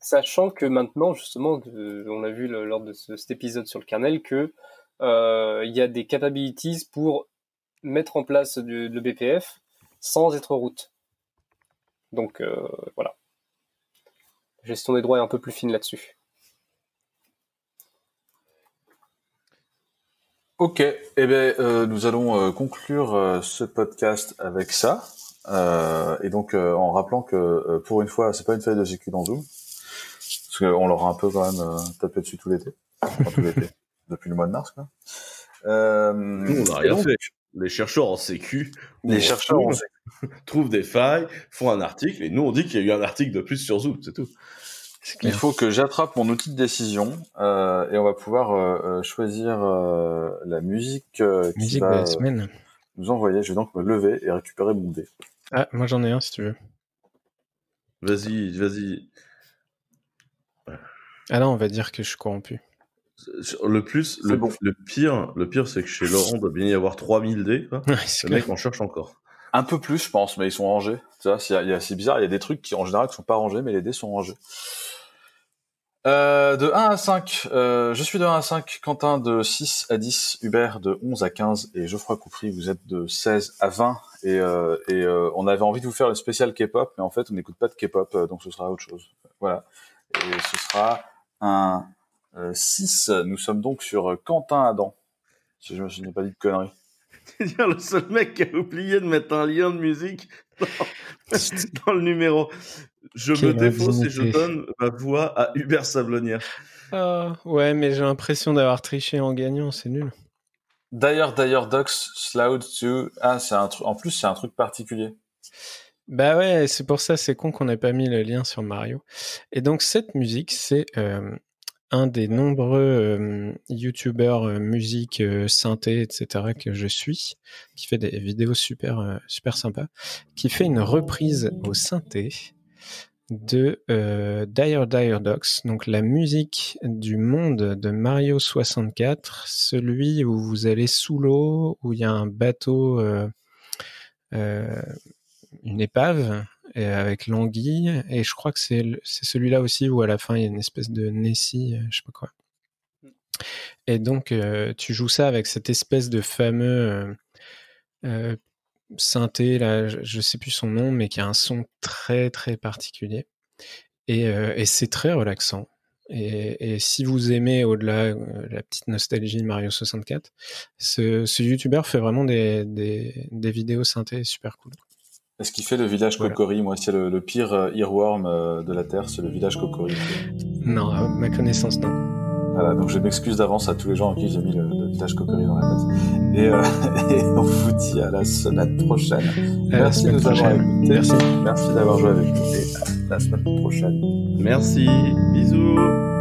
Sachant que maintenant, justement, on a vu lors de cet épisode sur le kernel que euh, il y a des capabilities pour mettre en place le BPF sans être route. Donc euh, voilà. La gestion des droits est un peu plus fine là-dessus. Ok, eh bien, euh, nous allons conclure ce podcast avec ça. et donc en rappelant que pour une fois, c'est pas une faille de sécu dans Zoom, parce qu'on leur a un peu quand même tapé dessus tout l'été, tout l'été depuis le mois de mars. Quoi. Euh, Nous, on n'a rien fait. Les chercheurs en sécu, les chercheurs trouvent des failles, font un article, et nous on dit qu'il y a eu un article de plus sur Zoom, c'est tout. Il faut que j'attrape mon outil de décision euh, et on va pouvoir euh, euh choisir euh, la musique, euh, qui musique va, de la semaine. nous envoyer. Je vais donc me lever et récupérer mon dé. Ah, moi j'en ai un si tu veux. Vas-y, vas-y. Ah là, on va dire que je suis corrompu. Le plus, le, le, pire, le pire, c'est que chez Laurent, il doit bien y avoir 3000 dés. Quoi. le mec en cherche encore. Un peu plus, je pense, mais ils sont rangés. Tu vois, c'est bizarre. Il y a des trucs qui, en général, ne sont pas rangés, mais les dés sont rangés. Euh, de 1 à 5, euh, je suis de 1 à 5, Quentin de 6 à 10, Hubert de 11 à 15 et Geoffroy Coupry, vous êtes de 16 à 20 et, euh, on avait envie de vous faire le spécial K-pop, mais en fait on n'écoute pas de K-pop, donc ce sera autre chose. Voilà. Et ce sera un 6, euh, nous sommes donc sur Quentin Adam. Si je ne n'ai pas dit de conneries. C'est le seul mec qui a oublié de mettre un lien de musique dans, le numéro. Je me défausse et je donne ma voix à Hubert Sablonnière. Ah, ouais, mais j'ai l'impression d'avoir triché en gagnant, c'est nul. D'ailleurs, d'ailleurs, Docs, Sloud, tu... Ah, c'est un truc. En plus, c'est un truc particulier. Bah ouais, c'est pour ça, c'est con qu'on n'ait pas mis le lien sur Mario. Et donc, cette musique, c'est euh, un des nombreux euh, youtubeurs euh, musique, euh, synthé, etc. que je suis, qui fait des vidéos super euh, super sympas, qui fait une reprise au synthé de euh, Dire Dire Dogs, donc la musique du monde de Mario 64, celui où vous allez sous l'eau, où il y a un bateau, euh, une épave avec l'anguille. Et je crois que c'est celui-là aussi où à la fin il y a une espèce de Nessie, euh, je sais pas quoi. Et donc euh, tu joues ça avec cette espèce de fameux euh, synthé, là, je, sais plus son nom, mais qui a un son très très particulier. Et, et c'est très relaxant. Et, et, si vous aimez au-delà la petite nostalgie de Mario 64, ce, ce youtubeur fait vraiment des, des, des vidéos synthé super cool. Est-ce qu'il fait le village Kokori Moi, c'est le, pire euh, earworm euh, de la Terre, c'est le village Kokori. Non, à ma connaissance, non. Voilà, donc je m'excuse d'avance à tous les gens à qui j'ai mis le, village Kokori dans la tête. Et, euh, et, on vous dit à la semaine prochaine. Merci de nous avoir écoutés. Merci. Merci d'avoir joué avec nous et à la semaine prochaine. Merci. Bisous.